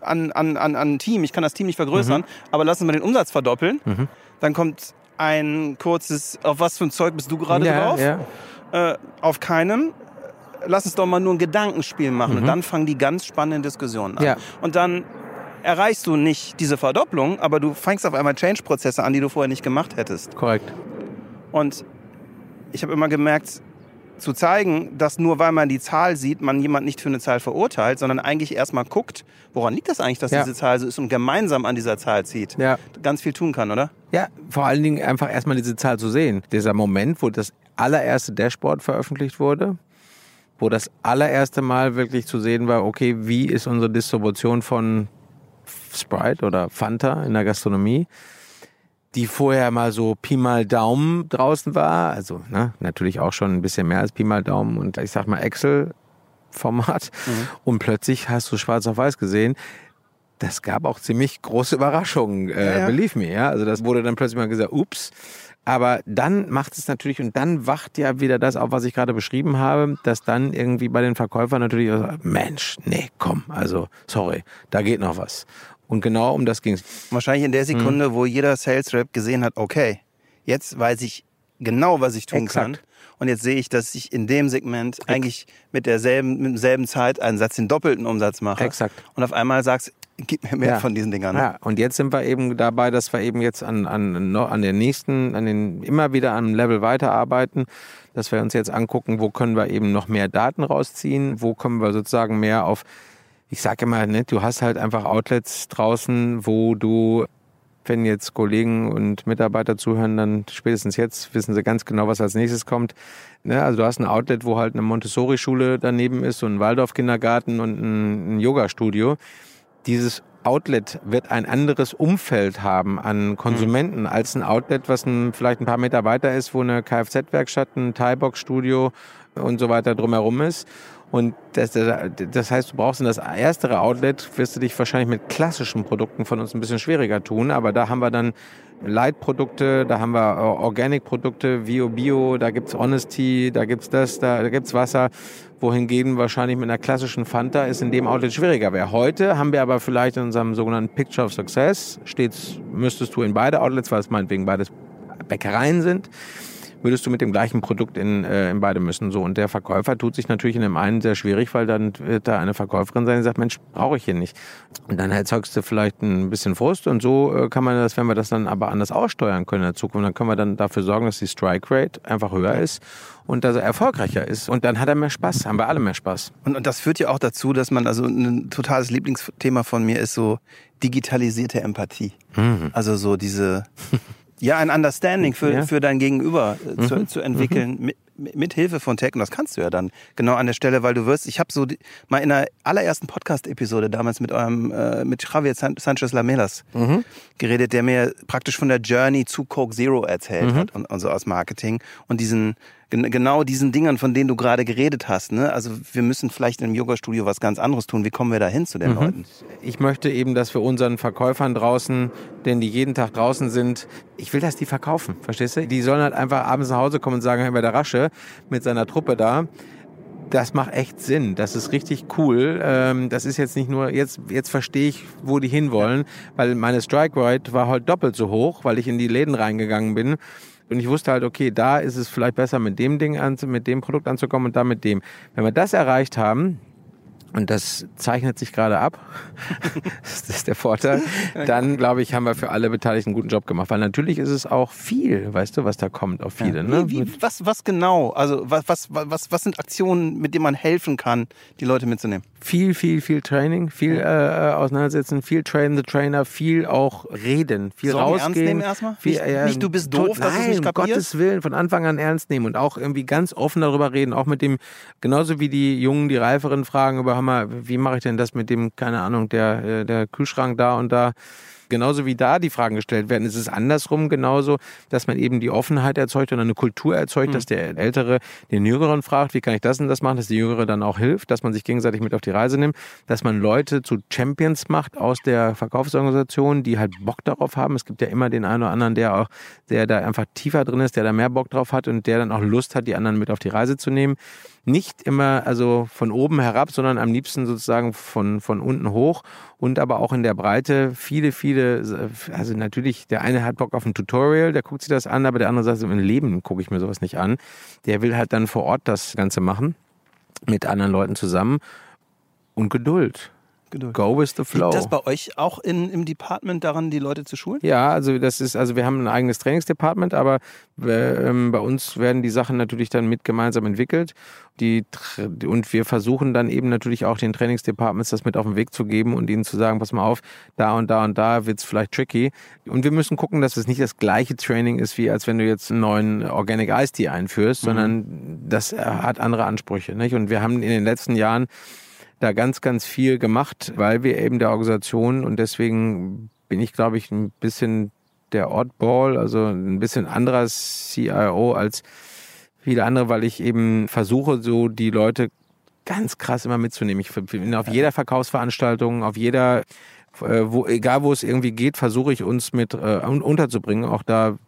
an, an, an, an Team, ich kann das Team nicht vergrößern, aber lassen wir den Umsatz verdoppeln, dann kommt ein kurzes, auf was für ein Zeug bist du gerade ja, drauf? ja. Äh, auf keinem. Lass uns doch mal nur ein Gedankenspiel machen. Und dann fangen die ganz spannenden Diskussionen an. Mhm. Ja. Und dann erreichst du nicht diese Verdopplung, aber du fängst auf einmal Change-Prozesse an, die du vorher nicht gemacht hättest. Korrekt. Und ich habe immer gemerkt, zu zeigen, dass nur weil man die Zahl sieht, man jemand nicht für eine Zahl verurteilt, sondern eigentlich erstmal guckt, woran liegt das eigentlich, dass Ja. diese Zahl so ist und gemeinsam an dieser Zahl zieht. Ja. Ganz viel tun kann, oder? Ja, vor allen Dingen einfach erstmal diese Zahl zu sehen. Dieser Moment, wo das allererste Dashboard veröffentlicht wurde, wo das allererste Mal wirklich zu sehen war, okay, wie ist unsere Distribution von Sprite oder Fanta in der Gastronomie, die vorher mal so Pi mal Daumen draußen war, also ne, natürlich auch schon ein bisschen mehr als Pi mal Daumen und ich sag mal Excel Format und plötzlich hast du schwarz auf weiß gesehen, das gab auch ziemlich große Überraschungen, äh, Ja, ja. believe me, ja. Also das wurde dann plötzlich mal gesagt, ups. Aber dann macht es natürlich und dann wacht ja wieder das auf, was ich gerade beschrieben habe, dass dann irgendwie bei den Verkäufern natürlich, auch, Mensch, nee, komm, also sorry, da geht noch was. Und genau um das ging's. Wahrscheinlich in der Sekunde, wo jeder Sales Rep gesehen hat, okay, jetzt weiß ich genau, was ich tun Exakt. kann. Und jetzt sehe ich, dass ich in dem Segment eigentlich mit derselben, mit demselben Zeiteinsatz den doppelten Umsatz mache. Exakt. Und auf einmal sagst, gib mir mehr Ja. von diesen Dingern. Ja, und jetzt sind wir eben dabei, dass wir eben jetzt an, an, an der nächsten, an den, immer wieder an einem Level weiterarbeiten, dass wir uns jetzt angucken, wo können wir eben noch mehr Daten rausziehen, wo können wir sozusagen mehr auf, ich sage immer, ne, du hast halt einfach Outlets draußen, wo du, wenn jetzt Kollegen und Mitarbeiter zuhören, dann spätestens jetzt wissen sie ganz genau, was als nächstes kommt. Ne, also du hast ein Outlet, wo halt eine Montessori-Schule daneben ist und ein Waldorf-Kindergarten und ein, ein Yoga-Studio dieses Outlet wird ein anderes Umfeld haben an Konsumenten als ein Outlet, was ein, vielleicht ein paar Meter weiter ist, wo eine Kfz-Werkstatt, ein Thai-Box-Studio und so weiter drumherum ist. Und das, das heißt, du brauchst in das erstere Outlet, wirst du dich wahrscheinlich mit klassischen Produkten von uns ein bisschen schwieriger tun. Aber da haben wir dann Light-Produkte, da haben wir Organic-Produkte, Bio Bio, da gibt's Honesty, da gibt's das, da, da gibt's Wasser. Wohingegen wahrscheinlich mit einer klassischen Fanta ist in dem Outlet schwieriger wäre. Heute haben wir aber vielleicht in unserem sogenannten Picture of Success, stets müsstest du in beide Outlets, weil es meinetwegen beides Bäckereien sind, würdest du mit dem gleichen Produkt in, äh, in beide müssen. So und der Verkäufer tut sich natürlich in dem einen sehr schwierig, weil dann wird da eine Verkäuferin sein, die sagt, Mensch, brauche ich hier nicht. Und dann erzeugst du vielleicht ein bisschen Frust und so äh, kann man das, wenn wir das dann aber anders aussteuern können in der Zukunft, dann können wir dann dafür sorgen, dass die Strike Rate einfach höher ist und dass er erfolgreicher ist. Und dann hat er mehr Spaß, haben wir alle mehr Spaß. Und, und das führt ja auch dazu, dass man, also ein totales Lieblingsthema von mir ist so digitalisierte Empathie. Mhm. Also so diese (laughs) Ja, ein Understanding für, ja. für dein Gegenüber äh, zu, mhm. zu entwickeln mhm. mit, mit Hilfe von Tech. Und das kannst du ja dann genau an der Stelle, weil du wirst, ich habe so die, mal in der allerersten Podcast-Episode damals mit eurem, äh, mit Javier San Sanchez Lamelas mhm. geredet, der mir praktisch von der Journey zu Coke Zero erzählt mhm. hat und, und so aus Marketing und diesen genau diesen Dingern, von denen du gerade geredet hast. Ne? Also wir müssen vielleicht im Yoga-Studio was ganz anderes tun. Wie kommen wir da hin zu den mhm. Leuten? Ich möchte eben, dass wir unseren Verkäufern draußen, denn die jeden Tag draußen sind, ich will, dass die verkaufen, verstehst du? Die sollen halt einfach abends nach Hause kommen und sagen, Herr der Rasche mit seiner Truppe da, das macht echt Sinn. Das ist richtig cool. Ähm, das ist jetzt nicht nur, jetzt, jetzt verstehe ich, wo die hinwollen, weil meine Strike Rate war halt doppelt so hoch, weil ich in die Läden reingegangen bin und ich wusste halt, okay, da ist es vielleicht besser, mit dem Ding an, mit dem Produkt anzukommen und da mit dem. Wenn wir das erreicht haben, und das zeichnet sich gerade ab. (laughs) das ist der Vorteil. (laughs) Dann, glaube ich, haben wir für alle Beteiligten einen guten Job gemacht. Weil natürlich ist es auch viel, weißt du, was da kommt auf viele. Ja. Ne? Wie, wie, was, was genau? Also was, was, was, was sind Aktionen, mit denen man helfen kann, die Leute mitzunehmen? Viel, viel, viel Training, viel äh, auseinandersetzen, viel Train the Trainer, viel auch reden, viel Sorgen rausgehen. Ernst nehmen erstmal? Viel, nicht, äh, nicht du bist doof, nein, dass du nicht kapierst? Gottes Willen, von Anfang an ernst nehmen und auch irgendwie ganz offen darüber reden. Auch mit dem, genauso wie die Jungen, die Reiferen fragen über, hör mal, wie mache ich denn das mit dem, keine Ahnung, der, äh, der Kühlschrank da und da genauso wie da die Fragen gestellt werden, ist es andersrum genauso, dass man eben die Offenheit erzeugt und eine Kultur erzeugt, mhm. dass der Ältere den Jüngeren fragt, wie kann ich das und das machen, dass die Jüngere dann auch hilft, dass man sich gegenseitig mit auf die Reise nimmt, dass man Leute zu Champions macht aus der Verkaufsorganisation, die halt Bock darauf haben. Es gibt ja immer den einen oder anderen, der auch, der da einfach tiefer drin ist, der da mehr Bock drauf hat und der dann auch Lust hat, die anderen mit auf die Reise zu nehmen nicht immer also von oben herab, sondern am liebsten sozusagen von, von unten hoch und aber auch in der Breite viele, viele, also natürlich, der eine hat Bock auf ein Tutorial, der guckt sich das an, aber der andere sagt, im Leben gucke ich mir sowas nicht an. Der will halt dann vor Ort das Ganze machen, mit anderen Leuten zusammen und Geduld. Geduld. Go with the flow. Liegt das bei euch auch in, im Department daran, die Leute zu schulen? Ja, also das ist, also wir haben ein eigenes Trainingsdepartment, aber ähm, bei uns werden die Sachen natürlich dann mit gemeinsam entwickelt. Die, und wir versuchen dann eben natürlich auch den Trainingsdepartments das mit auf den Weg zu geben und ihnen zu sagen, pass mal auf, da und da und da wird's vielleicht tricky. Und wir müssen gucken, dass es nicht das gleiche Training ist, wie als wenn du jetzt einen neuen Organic Ice Tea einführst, mhm. sondern das hat andere Ansprüche. Nicht? Und wir haben in den letzten Jahren da ganz, ganz viel gemacht, weil wir eben der Organisation und deswegen bin ich, glaube ich, ein bisschen der Oddball, also ein bisschen anderer CIO als viele andere, weil ich eben versuche, so die Leute ganz krass immer mitzunehmen. Ich bin auf jeder Verkaufsveranstaltung, auf jeder, äh, wo, egal wo es irgendwie geht, versuche ich uns mit äh, unterzubringen, auch da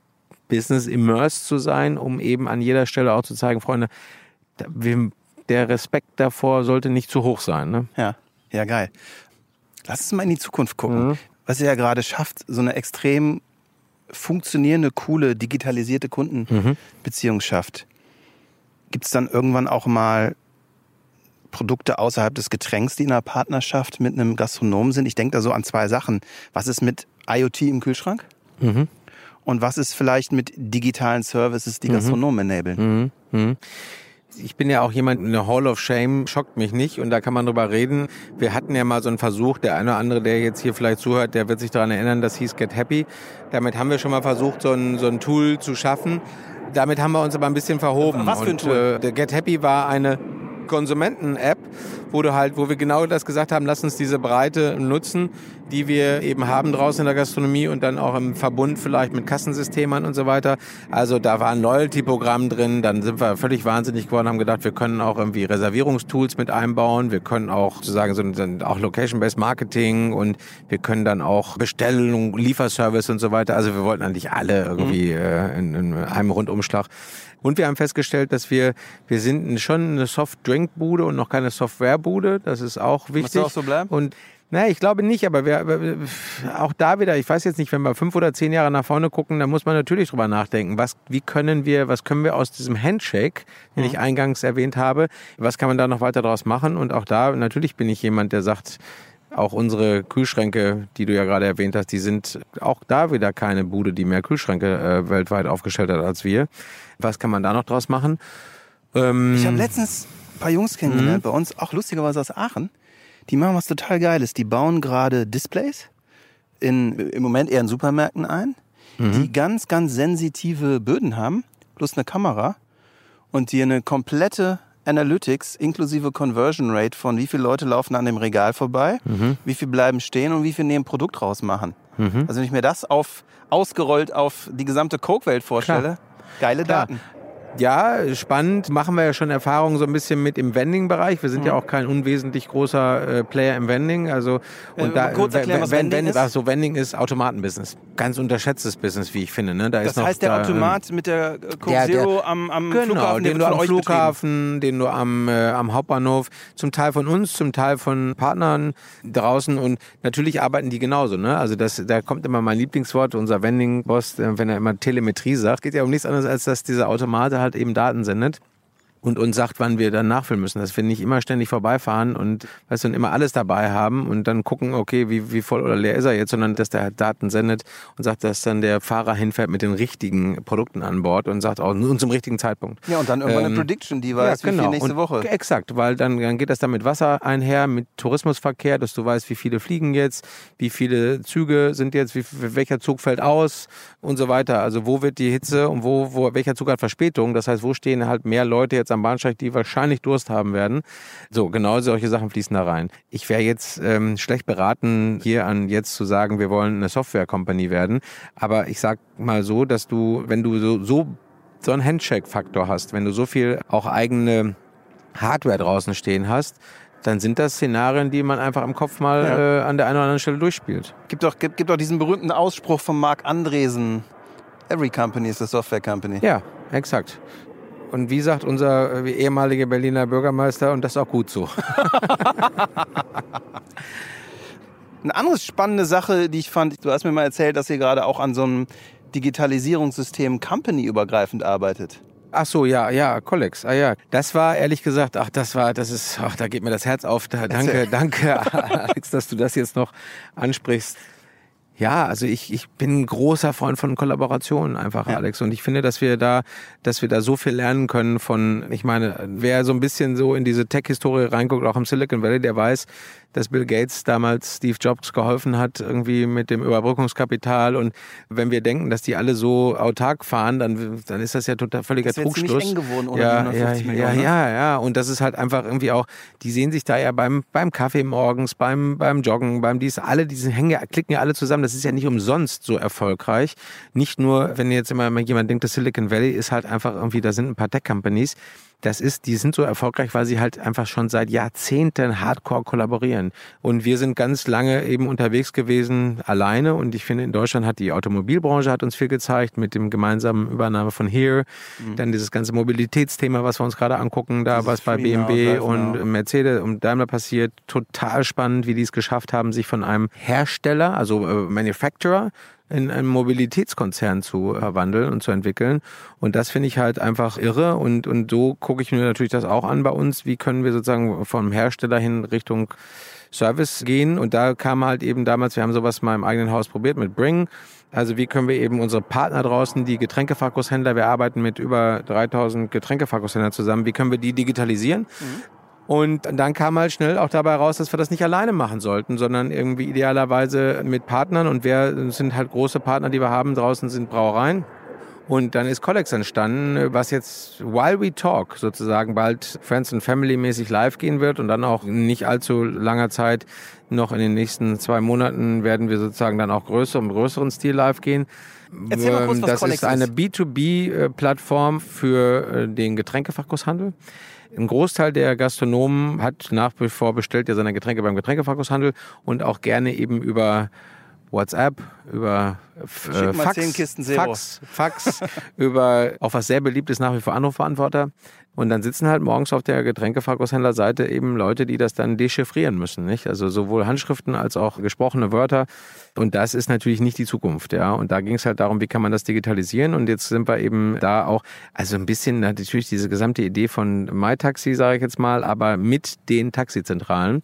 Business immersed zu sein, um eben an jeder Stelle auch zu zeigen, Freunde, wir der Respekt davor sollte nicht zu hoch sein. Ne? Ja, ja, geil. Lass uns mal in die Zukunft gucken. Mhm. Was ihr ja gerade schafft, so eine extrem funktionierende, coole, digitalisierte Kundenbeziehung mhm. schafft. Gibt es dann irgendwann auch mal Produkte außerhalb des Getränks, die in einer Partnerschaft mit einem Gastronomen sind? Ich denke da so an zwei Sachen. Was ist mit IoT im Kühlschrank? Mhm. Und was ist vielleicht mit digitalen Services, die mhm. Gastronomen enablen? Ich bin ja auch jemand, eine Hall of Shame schockt mich nicht und da kann man drüber reden. Wir hatten ja mal so einen Versuch, der eine oder andere, der jetzt hier vielleicht zuhört, der wird sich daran erinnern, das hieß Get Happy. Damit haben wir schon mal versucht, so ein, so ein Tool zu schaffen. Damit haben wir uns aber ein bisschen verhoben. Was für ein Tool? Und, äh, Get Happy war eine Konsumenten-App, wo du halt, wo wir genau das gesagt haben, lass uns diese Breite nutzen, die wir eben haben draußen in der Gastronomie und dann auch im Verbund vielleicht mit Kassensystemen und so weiter. Also da war ein Loyalty-Programm drin, dann sind wir völlig wahnsinnig geworden, haben gedacht, wir können auch irgendwie Reservierungstools mit einbauen, wir können auch sozusagen so auch Location-Based Marketing und wir können dann auch Bestellung, Lieferservice und so weiter. Also wir wollten eigentlich alle irgendwie mhm. äh, in, in einem Rundumschlag. Und wir haben festgestellt, dass wir, wir sind schon eine Soft-Drink-Bude und noch keine Software-Bude. Das ist auch wichtig. Muss auch so bleiben? Und naja, ich glaube nicht, aber wir, auch da wieder, ich weiß jetzt nicht, wenn wir fünf oder zehn Jahre nach vorne gucken, dann muss man natürlich drüber nachdenken, was, wie können wir, was können wir aus diesem Handshake, den mhm. ich eingangs erwähnt habe, was kann man da noch weiter draus machen? Und auch da, natürlich bin ich jemand, der sagt, auch unsere Kühlschränke, die du ja gerade erwähnt hast, die sind auch da wieder keine Bude, die mehr Kühlschränke äh, weltweit aufgestellt hat als wir. Was kann man da noch draus machen? Ähm, ich habe letztens ein paar Jungs kennengelernt, mhm. bei uns, auch lustigerweise aus Aachen. Die machen was total Geiles. Die bauen gerade Displays in, im Moment eher in Supermärkten ein, mhm. die ganz, ganz sensitive Böden haben, plus eine Kamera und die eine komplette Analytics inklusive Conversion Rate von wie viele Leute laufen an dem Regal vorbei, mhm. wie viel bleiben stehen und wie viel nehmen Produkt rausmachen. Mhm. Also wenn ich mir das auf, ausgerollt auf die gesamte Coke-Welt vorstelle, Klar. geile Klar. Daten. Ja, spannend. Machen wir ja schon Erfahrungen so ein bisschen mit im Vending-Bereich. Wir sind mhm. ja auch kein unwesentlich großer äh, Player im Vending. Also und äh, da kurz erklären, was Vending, Vending ist. Ach so, Vending ist Automatenbusiness. Ganz unterschätztes Business, wie ich finde. Ne? Da das ist heißt, noch, der da, Automat mit der Coke der, Zero der, am, am genau, Flughafen, den du am Flughafen, den du am, äh, am Hauptbahnhof, zum Teil von uns, zum Teil von Partnern draußen und natürlich arbeiten die genauso. Ne? Also das, da kommt immer mein Lieblingswort, unser Vending-Boss, äh, wenn er immer Telemetrie sagt, geht ja um nichts anderes, als dass dieser Automate halt eben Daten sendet und uns sagt, wann wir dann nachfüllen müssen. Dass wir nicht immer ständig vorbeifahren und weißt du, und immer alles dabei haben und dann gucken, okay, wie, wie voll oder leer ist er jetzt, sondern dass der halt Daten sendet und sagt, dass dann der Fahrer hinfährt mit den richtigen Produkten an Bord und sagt auch nur zum richtigen Zeitpunkt. Ja, und dann irgendwann ähm, eine Prediction, die weiß, ja, genau. wie viel nächste und Woche. Exakt, weil dann, dann geht das dann mit Wasser einher, mit Tourismusverkehr, dass du weißt, wie viele fliegen jetzt, wie viele Züge sind jetzt, wie, welcher Zug fällt aus und so weiter. Also wo wird die Hitze und wo, wo welcher Zug hat Verspätung. Das heißt, wo stehen halt mehr Leute jetzt am Bahnsteig, die wahrscheinlich Durst haben werden. So, genau solche Sachen fließen da rein. Ich wäre jetzt ähm, schlecht beraten, hier an jetzt zu sagen, wir wollen eine Software-Company werden. Aber ich sag mal so, dass du, wenn du so, so, so einen Handshake-Faktor hast, wenn du so viel auch eigene Hardware draußen stehen hast, dann sind das Szenarien, die man einfach im Kopf mal ja. äh, an der einen oder anderen Stelle durchspielt. Gibt doch, gibt, gibt doch diesen berühmten Ausspruch von Marc Andresen. Every company is a software company. Ja, exakt. Und wie sagt unser äh, ehemaliger Berliner Bürgermeister, und das ist auch gut so. (laughs) Eine andere spannende Sache, die ich fand, du hast mir mal erzählt, dass ihr gerade auch an so einem Digitalisierungssystem company-übergreifend arbeitet. Ach so, ja, ja, Collex. Ah ja, das war ehrlich gesagt, ach, das war, das ist, ach, da geht mir das Herz auf. Da, danke, danke, (laughs) Alex, dass du das jetzt noch ansprichst. Ja, also ich, ich bin ein großer Freund von Kollaborationen einfach, ja. Alex. Und ich finde, dass wir da, dass wir da so viel lernen können von, ich meine, wer so ein bisschen so in diese Tech-Historie reinguckt, auch im Silicon Valley, der weiß, dass Bill Gates damals Steve Jobs geholfen hat, irgendwie mit dem Überbrückungskapital. Und wenn wir denken, dass die alle so autark fahren, dann, dann ist das ja total völliger das Trugschluss. eng geworden, oder ja, ja, Millionen, ja, ne? ja, ja. Und das ist halt einfach irgendwie auch, die sehen sich da ja beim, beim Kaffee morgens, beim, beim Joggen, beim dies, alle diese hängen ja, klicken ja alle zusammen. Das ist ja nicht umsonst so erfolgreich. Nicht nur, wenn jetzt immer jemand denkt, das Silicon Valley ist halt einfach irgendwie, da sind ein paar Tech-Companies das ist, die sind so erfolgreich, weil sie halt einfach schon seit Jahrzehnten hardcore kollaborieren. Und wir sind ganz lange eben unterwegs gewesen, alleine. Und ich finde, in Deutschland hat die Automobilbranche hat uns viel gezeigt mit dem gemeinsamen Übernahme von Here. Mhm. Dann dieses ganze Mobilitätsthema, was wir uns gerade angucken, da was bei BMW und genau. Mercedes und Daimler passiert. Total spannend, wie die es geschafft haben, sich von einem Hersteller, also äh, Manufacturer, in einen Mobilitätskonzern zu verwandeln und zu entwickeln. Und das finde ich halt einfach irre. Und, und so gucke ich mir natürlich das auch an bei uns. Wie können wir sozusagen vom Hersteller hin Richtung Service gehen? Und da kam halt eben damals, wir haben sowas mal im eigenen Haus probiert mit Bring. Also wie können wir eben unsere Partner draußen, die Getränkefachgroßhändler, wir arbeiten mit über 3000 Getränkefachgroßhändlern zusammen, wie können wir die digitalisieren? Mhm. Und dann kam halt schnell auch dabei raus, dass wir das nicht alleine machen sollten, sondern irgendwie idealerweise mit Partnern. Und wir sind halt große Partner, die wir haben. Draußen sind Brauereien. Und dann ist Collex entstanden, was jetzt While We Talk sozusagen bald Friends and Family mäßig live gehen wird und dann auch nicht allzu langer Zeit, noch in den nächsten zwei Monaten werden wir sozusagen dann auch größer, im größeren Stil live gehen. Erzähl mal kurz, was das Collex ist eine ist. B2B-Plattform für äh, den Getränkefachgroßhandel. Ein Großteil der Gastronomen hat nach wie vor bestellt ja seine Getränke beim Getränkefachgroßhandel und auch gerne eben über WhatsApp, über äh, Fax. Fax, Fax, über auch was sehr beliebt ist nach wie vor Anrufverantworter. Und dann sitzen halt morgens auf der Getränkefachgroßhändlerseite eben Leute, die das dann dechiffrieren müssen, nicht? Also sowohl Handschriften als auch gesprochene Wörter. Und das ist natürlich nicht die Zukunft, ja. Und da ging es halt darum, wie kann man das digitalisieren? Und jetzt sind wir eben da auch, also ein bisschen natürlich diese gesamte Idee von MyTaxi, sage ich jetzt mal, aber mit den Taxizentralen,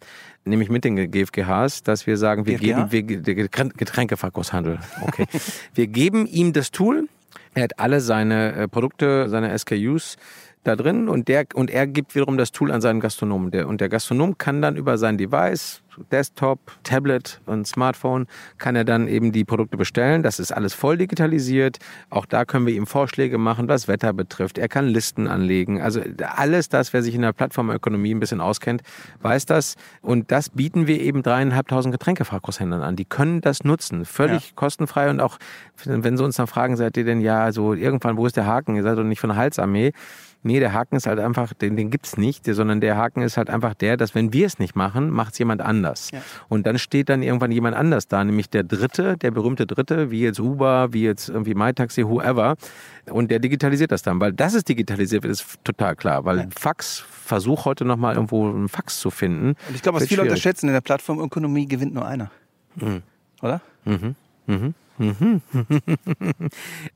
nämlich mit den GfGHs, dass wir sagen, wir GfGH? geben, wir, der Geträn- Getränkefachgroßhandel, okay. (laughs) wir geben ihm das Tool, er hat alle seine äh, Produkte, seine SKUs da drin und der und er gibt wiederum das Tool an seinen Gastronomen. Der, und der Gastronom kann dann über sein Device, Desktop, Tablet und Smartphone, kann er dann eben die Produkte bestellen. Das ist alles voll digitalisiert. Auch da können wir ihm Vorschläge machen, was Wetter betrifft. Er kann Listen anlegen. Also alles das, wer sich in der Plattformökonomie ein bisschen auskennt, weiß das. Und das bieten wir eben dreieinhalbtausend Getränkefachgroßhändlern an. Die können das nutzen. Völlig kostenfrei und auch, wenn sie uns dann fragen, seid ihr denn ja so irgendwann, wo ist der Haken? Ihr seid doch nicht von der Halsarmee. Nee, der Haken ist halt einfach, den, den gibt's nicht, sondern der Haken ist halt einfach der, dass wenn wir es nicht machen, macht's jemand anders. Ja. Und dann steht dann irgendwann jemand anders da, nämlich der Dritte, der berühmte Dritte, wie jetzt Uber, wie jetzt irgendwie MyTaxi, whoever. Und der digitalisiert das dann, weil das ist digitalisiert wird, ist total klar. Weil Fax, Versuch heute nochmal irgendwo einen Fax zu finden. Und ich glaube, was viele schwierig. unterschätzen, in der Plattformökonomie gewinnt nur einer. Mhm. Oder? (laughs)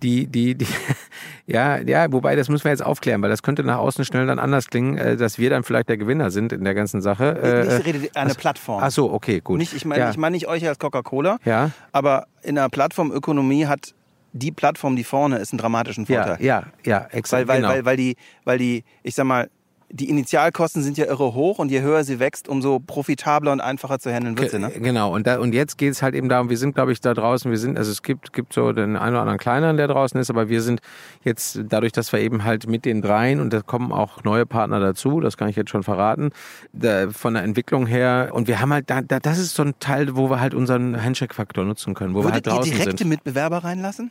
die, die, die, (laughs) ja, ja, wobei, das müssen wir jetzt aufklären, weil das könnte nach außen schnell dann anders klingen, äh, dass wir dann vielleicht der Gewinner sind in der ganzen Sache. Äh, ich rede eine Plattform. Ach so, okay, gut. Nicht, ich meine ja. ich meine nicht euch als Coca-Cola, Ja. aber in der Plattformökonomie hat die Plattform, die vorne ist, einen dramatischen ja, Vorteil. ja, ja, exakt. Weil, weil, genau. weil, weil, die, weil die, ich sag mal, die Initialkosten sind ja irre hoch und je höher sie wächst, umso profitabler und einfacher zu handeln wird sie. Ne? Ge- Genau, und, da, und jetzt geht es halt eben darum, wir sind, glaube ich, da draußen, wir sind, also es gibt, gibt so den einen oder anderen kleineren, der draußen ist, aber wir sind jetzt, dadurch, dass wir eben halt mit den dreien, und da kommen auch neue Partner dazu, das kann ich jetzt schon verraten, da, von der Entwicklung her, und wir haben halt, da, da, das ist so ein Teil, wo wir halt unseren Handshake-Faktor nutzen können, wo wir Würdet halt ihr draußen direkte sind. Mitbewerber reinlassen?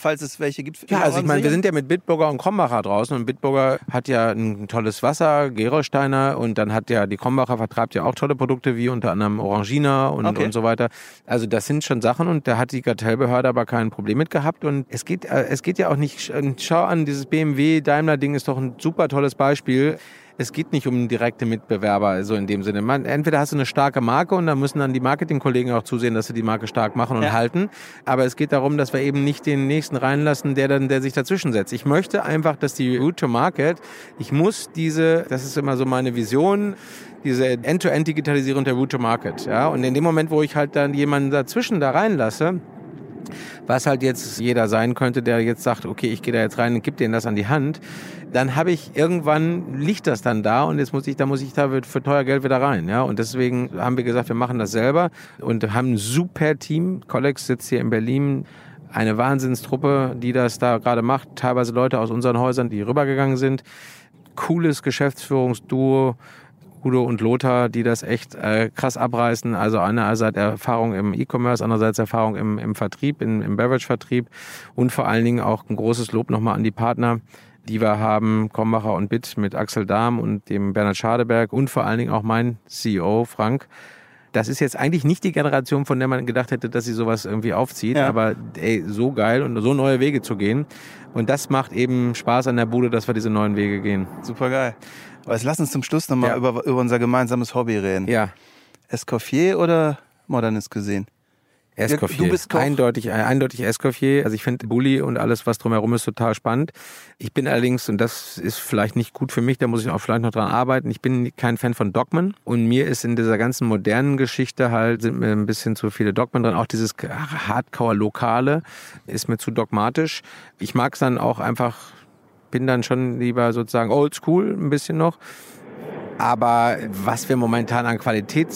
Falls es welche gibt? Ja, also ich meine, wir sind ja mit Bitburger und Krombacher draußen und Bitburger hat ja ein tolles Wasser, Gerolsteiner und dann hat ja die Krombacher vertreibt ja auch tolle Produkte wie unter anderem Orangina und, Okay. und so weiter. Also das sind schon Sachen und da hat die Kartellbehörde aber kein Problem mit gehabt und es geht, äh, es geht ja auch nicht, schau an, dieses BMW Daimler Ding ist doch ein super tolles Beispiel. Es geht nicht um direkte Mitbewerber, so in dem Sinne. Man, entweder hast du eine starke Marke und dann müssen dann die Marketingkollegen auch zusehen, dass sie die Marke stark machen und Ja. halten. Aber es geht darum, dass wir eben nicht den nächsten reinlassen, der dann, der sich dazwischen setzt. Ich möchte einfach, dass die Route to Market, ich muss diese, das ist immer so meine Vision, diese End-to-End-Digitalisierung der Route to Market. Ja? Und in dem Moment, wo ich halt dann jemanden dazwischen da reinlasse, was halt jetzt jeder sein könnte, der jetzt sagt, okay, ich gehe da jetzt rein und gebe denen das an die Hand, dann habe ich irgendwann liegt das dann da und jetzt muss ich, da muss ich da für teuer Geld wieder rein, ja. Und deswegen haben wir gesagt, wir machen das selber und haben ein super Team. Collex sitzt hier in Berlin. Eine Wahnsinnstruppe, die das da gerade macht. Teilweise Leute aus unseren Häusern, die rübergegangen sind. Cooles Geschäftsführungsduo. Udo und Lothar, die das echt äh, krass abreißen. Also einerseits Erfahrung im E-Commerce, andererseits Erfahrung im, im Vertrieb, im, im Beverage-Vertrieb und vor allen Dingen auch ein großes Lob nochmal an die Partner, die wir haben, Krombacher und Bitt mit Axel Dahm und dem Bernhard Schadeberg und vor allen Dingen auch mein CEO Frank. Das ist jetzt eigentlich nicht die Generation, von der man gedacht hätte, dass sie sowas irgendwie aufzieht, Ja. aber ey, so geil und so neue Wege zu gehen. Und das macht eben Spaß an der Bude, dass wir diese neuen Wege gehen. Super geil. Aber lass uns zum Schluss nochmal Ja. über, über unser gemeinsames Hobby reden. Ja. Escoffier oder Modernist gesehen? Escoffier. Du bist Koch. Eindeutig, äh, eindeutig Escoffier. Also ich finde Bulli und alles, was drumherum ist, total spannend. Ich bin allerdings, und das ist vielleicht nicht gut für mich, da muss ich auch vielleicht noch dran arbeiten, ich bin kein Fan von Dogmen. Und mir ist in dieser ganzen modernen Geschichte halt, sind mir ein bisschen zu viele Dogmen drin. Auch dieses Hardcore-Lokale ist mir zu dogmatisch. Ich mag es dann auch einfach, bin dann schon lieber sozusagen oldschool ein bisschen noch. Aber was wir momentan an Qualität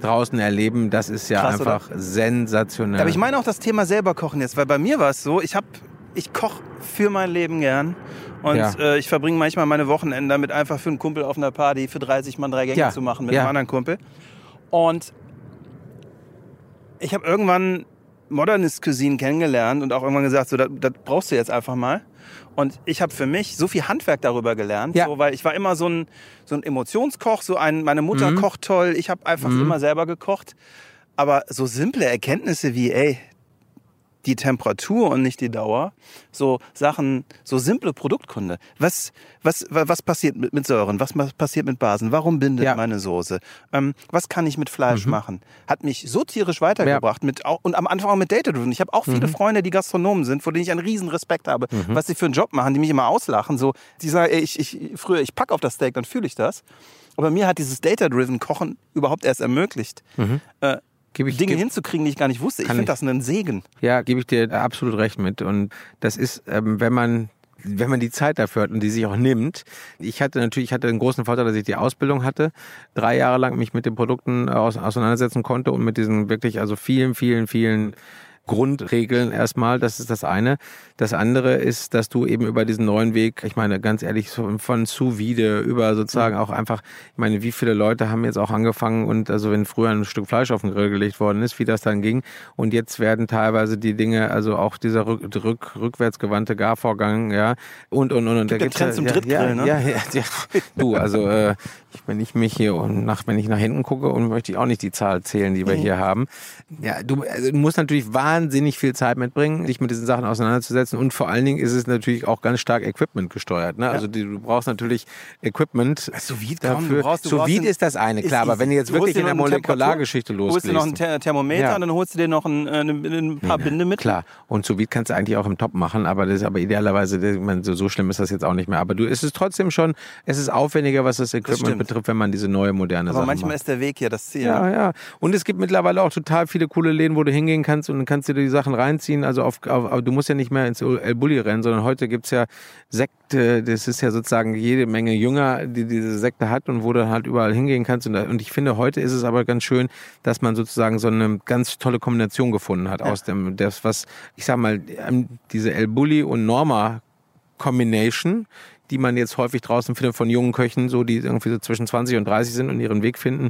draußen erleben, das ist ja Krass, oder? einfach sensationell. Aber ich meine auch das Thema selber kochen jetzt, weil bei mir war es so, ich habe, ich koche für mein Leben gern. Und Ja. äh, ich verbringe manchmal meine Wochenende damit, einfach für einen Kumpel auf einer Party für 30 Mann drei Gänge Ja. zu machen mit Ja. einem anderen Kumpel. Und ich habe irgendwann Modernist Cuisine kennengelernt und auch irgendwann gesagt, so, das, das brauchst du jetzt einfach mal. Und ich habe für mich so viel Handwerk darüber gelernt, Ja. so, weil ich war immer so ein, so ein Emotionskoch, so ein, meine Mutter Mhm. kocht toll, ich habe einfach immer selber gekocht. Aber so simple Erkenntnisse wie, ey, die Temperatur und nicht die Dauer, so Sachen, so simple Produktkunde. Was, was, wa- was passiert mit, mit Säuren? Was passiert mit Basen? Warum bindet Ja. Mhm. meine Soße? Ähm, was kann ich mit Fleisch machen? Hat mich so tierisch weitergebracht mit auch, und am Anfang auch mit Data Driven. Ich habe auch Mhm. viele Freunde, die Gastronomen sind, vor denen ich einen riesen Respekt habe, was sie für einen Job machen, die mich immer auslachen. So, die sagen, ey, ich, ich, früher, ich pack auf das Steak, dann fühle ich das. Aber mir hat dieses Data-Driven Kochen überhaupt erst ermöglicht, äh, Mhm. Ich, Dinge geb- hinzukriegen, die ich gar nicht wusste. Ich finde das einen Segen. Ja, gebe ich dir absolut recht mit. Und das ist, ähm, wenn man wenn man die Zeit dafür hat und die sich auch nimmt. Ich hatte natürlich, ich hatte den großen Vorteil, dass ich die Ausbildung hatte, drei Jahre lang mich mit den Produkten aus, auseinandersetzen konnte und mit diesen wirklich, also vielen, vielen, vielen Grundregeln erstmal, das ist das eine. Das andere ist, dass du eben über diesen neuen Weg, ich meine, ganz ehrlich, von sous vide über sozusagen auch einfach, ich meine, wie viele Leute haben jetzt auch angefangen und also wenn früher ein Stück Fleisch auf den Grill gelegt worden ist, wie das dann ging und jetzt werden teilweise die Dinge, also auch dieser rück, rück, rückwärtsgewandte Garvorgang, ja, und, und, und. und da der gibt's Trend ja, zum Drittgrill, ja, ne? Ja, ja, ja. Du, also äh, ich, wenn ich mich hier und nach, wenn ich nach hinten gucke und möchte ich auch nicht die Zahl zählen, die wir hier haben. Ja, du, also, du musst natürlich wahnsinnig viel Zeit mitbringen, dich mit diesen Sachen auseinanderzusetzen und vor allen Dingen ist es natürlich auch ganz stark Equipment gesteuert. Ne? Also die, du brauchst natürlich Equipment Sous vide, dafür. du brauchst- du Sous vide ist das eine, klar, aber wenn du jetzt Du wirklich in der Molekulargeschichte Temperatur, holst dir noch ein losgehst. Ther- Thermometer Ja. und dann holst du dir noch ein, äh, ein, ein paar Binde mit. Klar. Und sous vide kannst du eigentlich auch im Top machen, aber das ist aber idealerweise, ich meine, so, so schlimm ist das jetzt auch nicht mehr. Aber du, es ist trotzdem schon, es ist aufwendiger, was das Equipment stimmt. betrifft, wenn man diese neue moderne Aber Sachen manchmal macht. ist der Weg hier das Ziel. Ja, ja. Und es gibt mittlerweile auch total viele coole Läden, wo du hingehen kannst und dann kannst du dir die Sachen reinziehen. Also auf, auf, du musst ja nicht mehr ins El Bulli rennen, sondern heute gibt's ja Sekte, das ist ja sozusagen jede Menge Jünger, die diese Sekte hat und wo du halt überall hingehen kannst. Und, und ich finde, heute ist es aber ganz schön, dass man sozusagen so eine ganz tolle Kombination gefunden hat aus dem, das, was, ich sag mal, ähm, diese El Bulli und Norma Combination, die man jetzt häufig draußen findet von jungen Köchen, so die irgendwie so zwischen 20 und 30 sind und ihren Weg finden.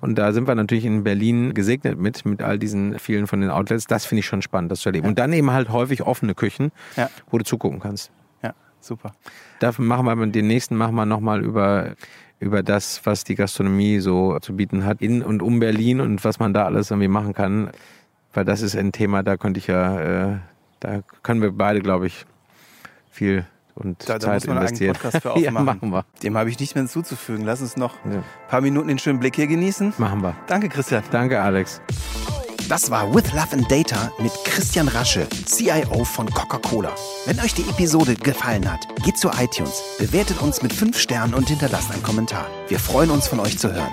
Und da sind wir natürlich in Berlin gesegnet mit, mit all diesen vielen von den Outlets. Das finde ich schon spannend, das zu erleben. Und dann eben halt häufig offene Küchen, Ja. wo du zugucken kannst. Ja, super. Dafür machen wir den nächsten machen wir nochmal über über das, was die Gastronomie so zu bieten hat in und um Berlin und was man da alles irgendwie machen kann. Weil das ist ein Thema, da könnte ich ja, äh, da können wir beide, glaube ich, viel und Da, da Zeit muss man einen investieren. Podcast für (laughs) ja, aufmachen. machen wir. Dem habe ich nicht mehr hinzuzufügen. Lass uns noch Ja. ein paar Minuten den schönen Blick hier genießen. Machen wir. Danke, Christian. Danke, Alex. Das war With Love and Data mit Christian Rasche, CIO von Coca-Cola. Wenn euch die Episode gefallen hat, geht zu iTunes, bewertet uns mit 5 Sternen und hinterlasst einen Kommentar. Wir freuen uns von euch zu hören.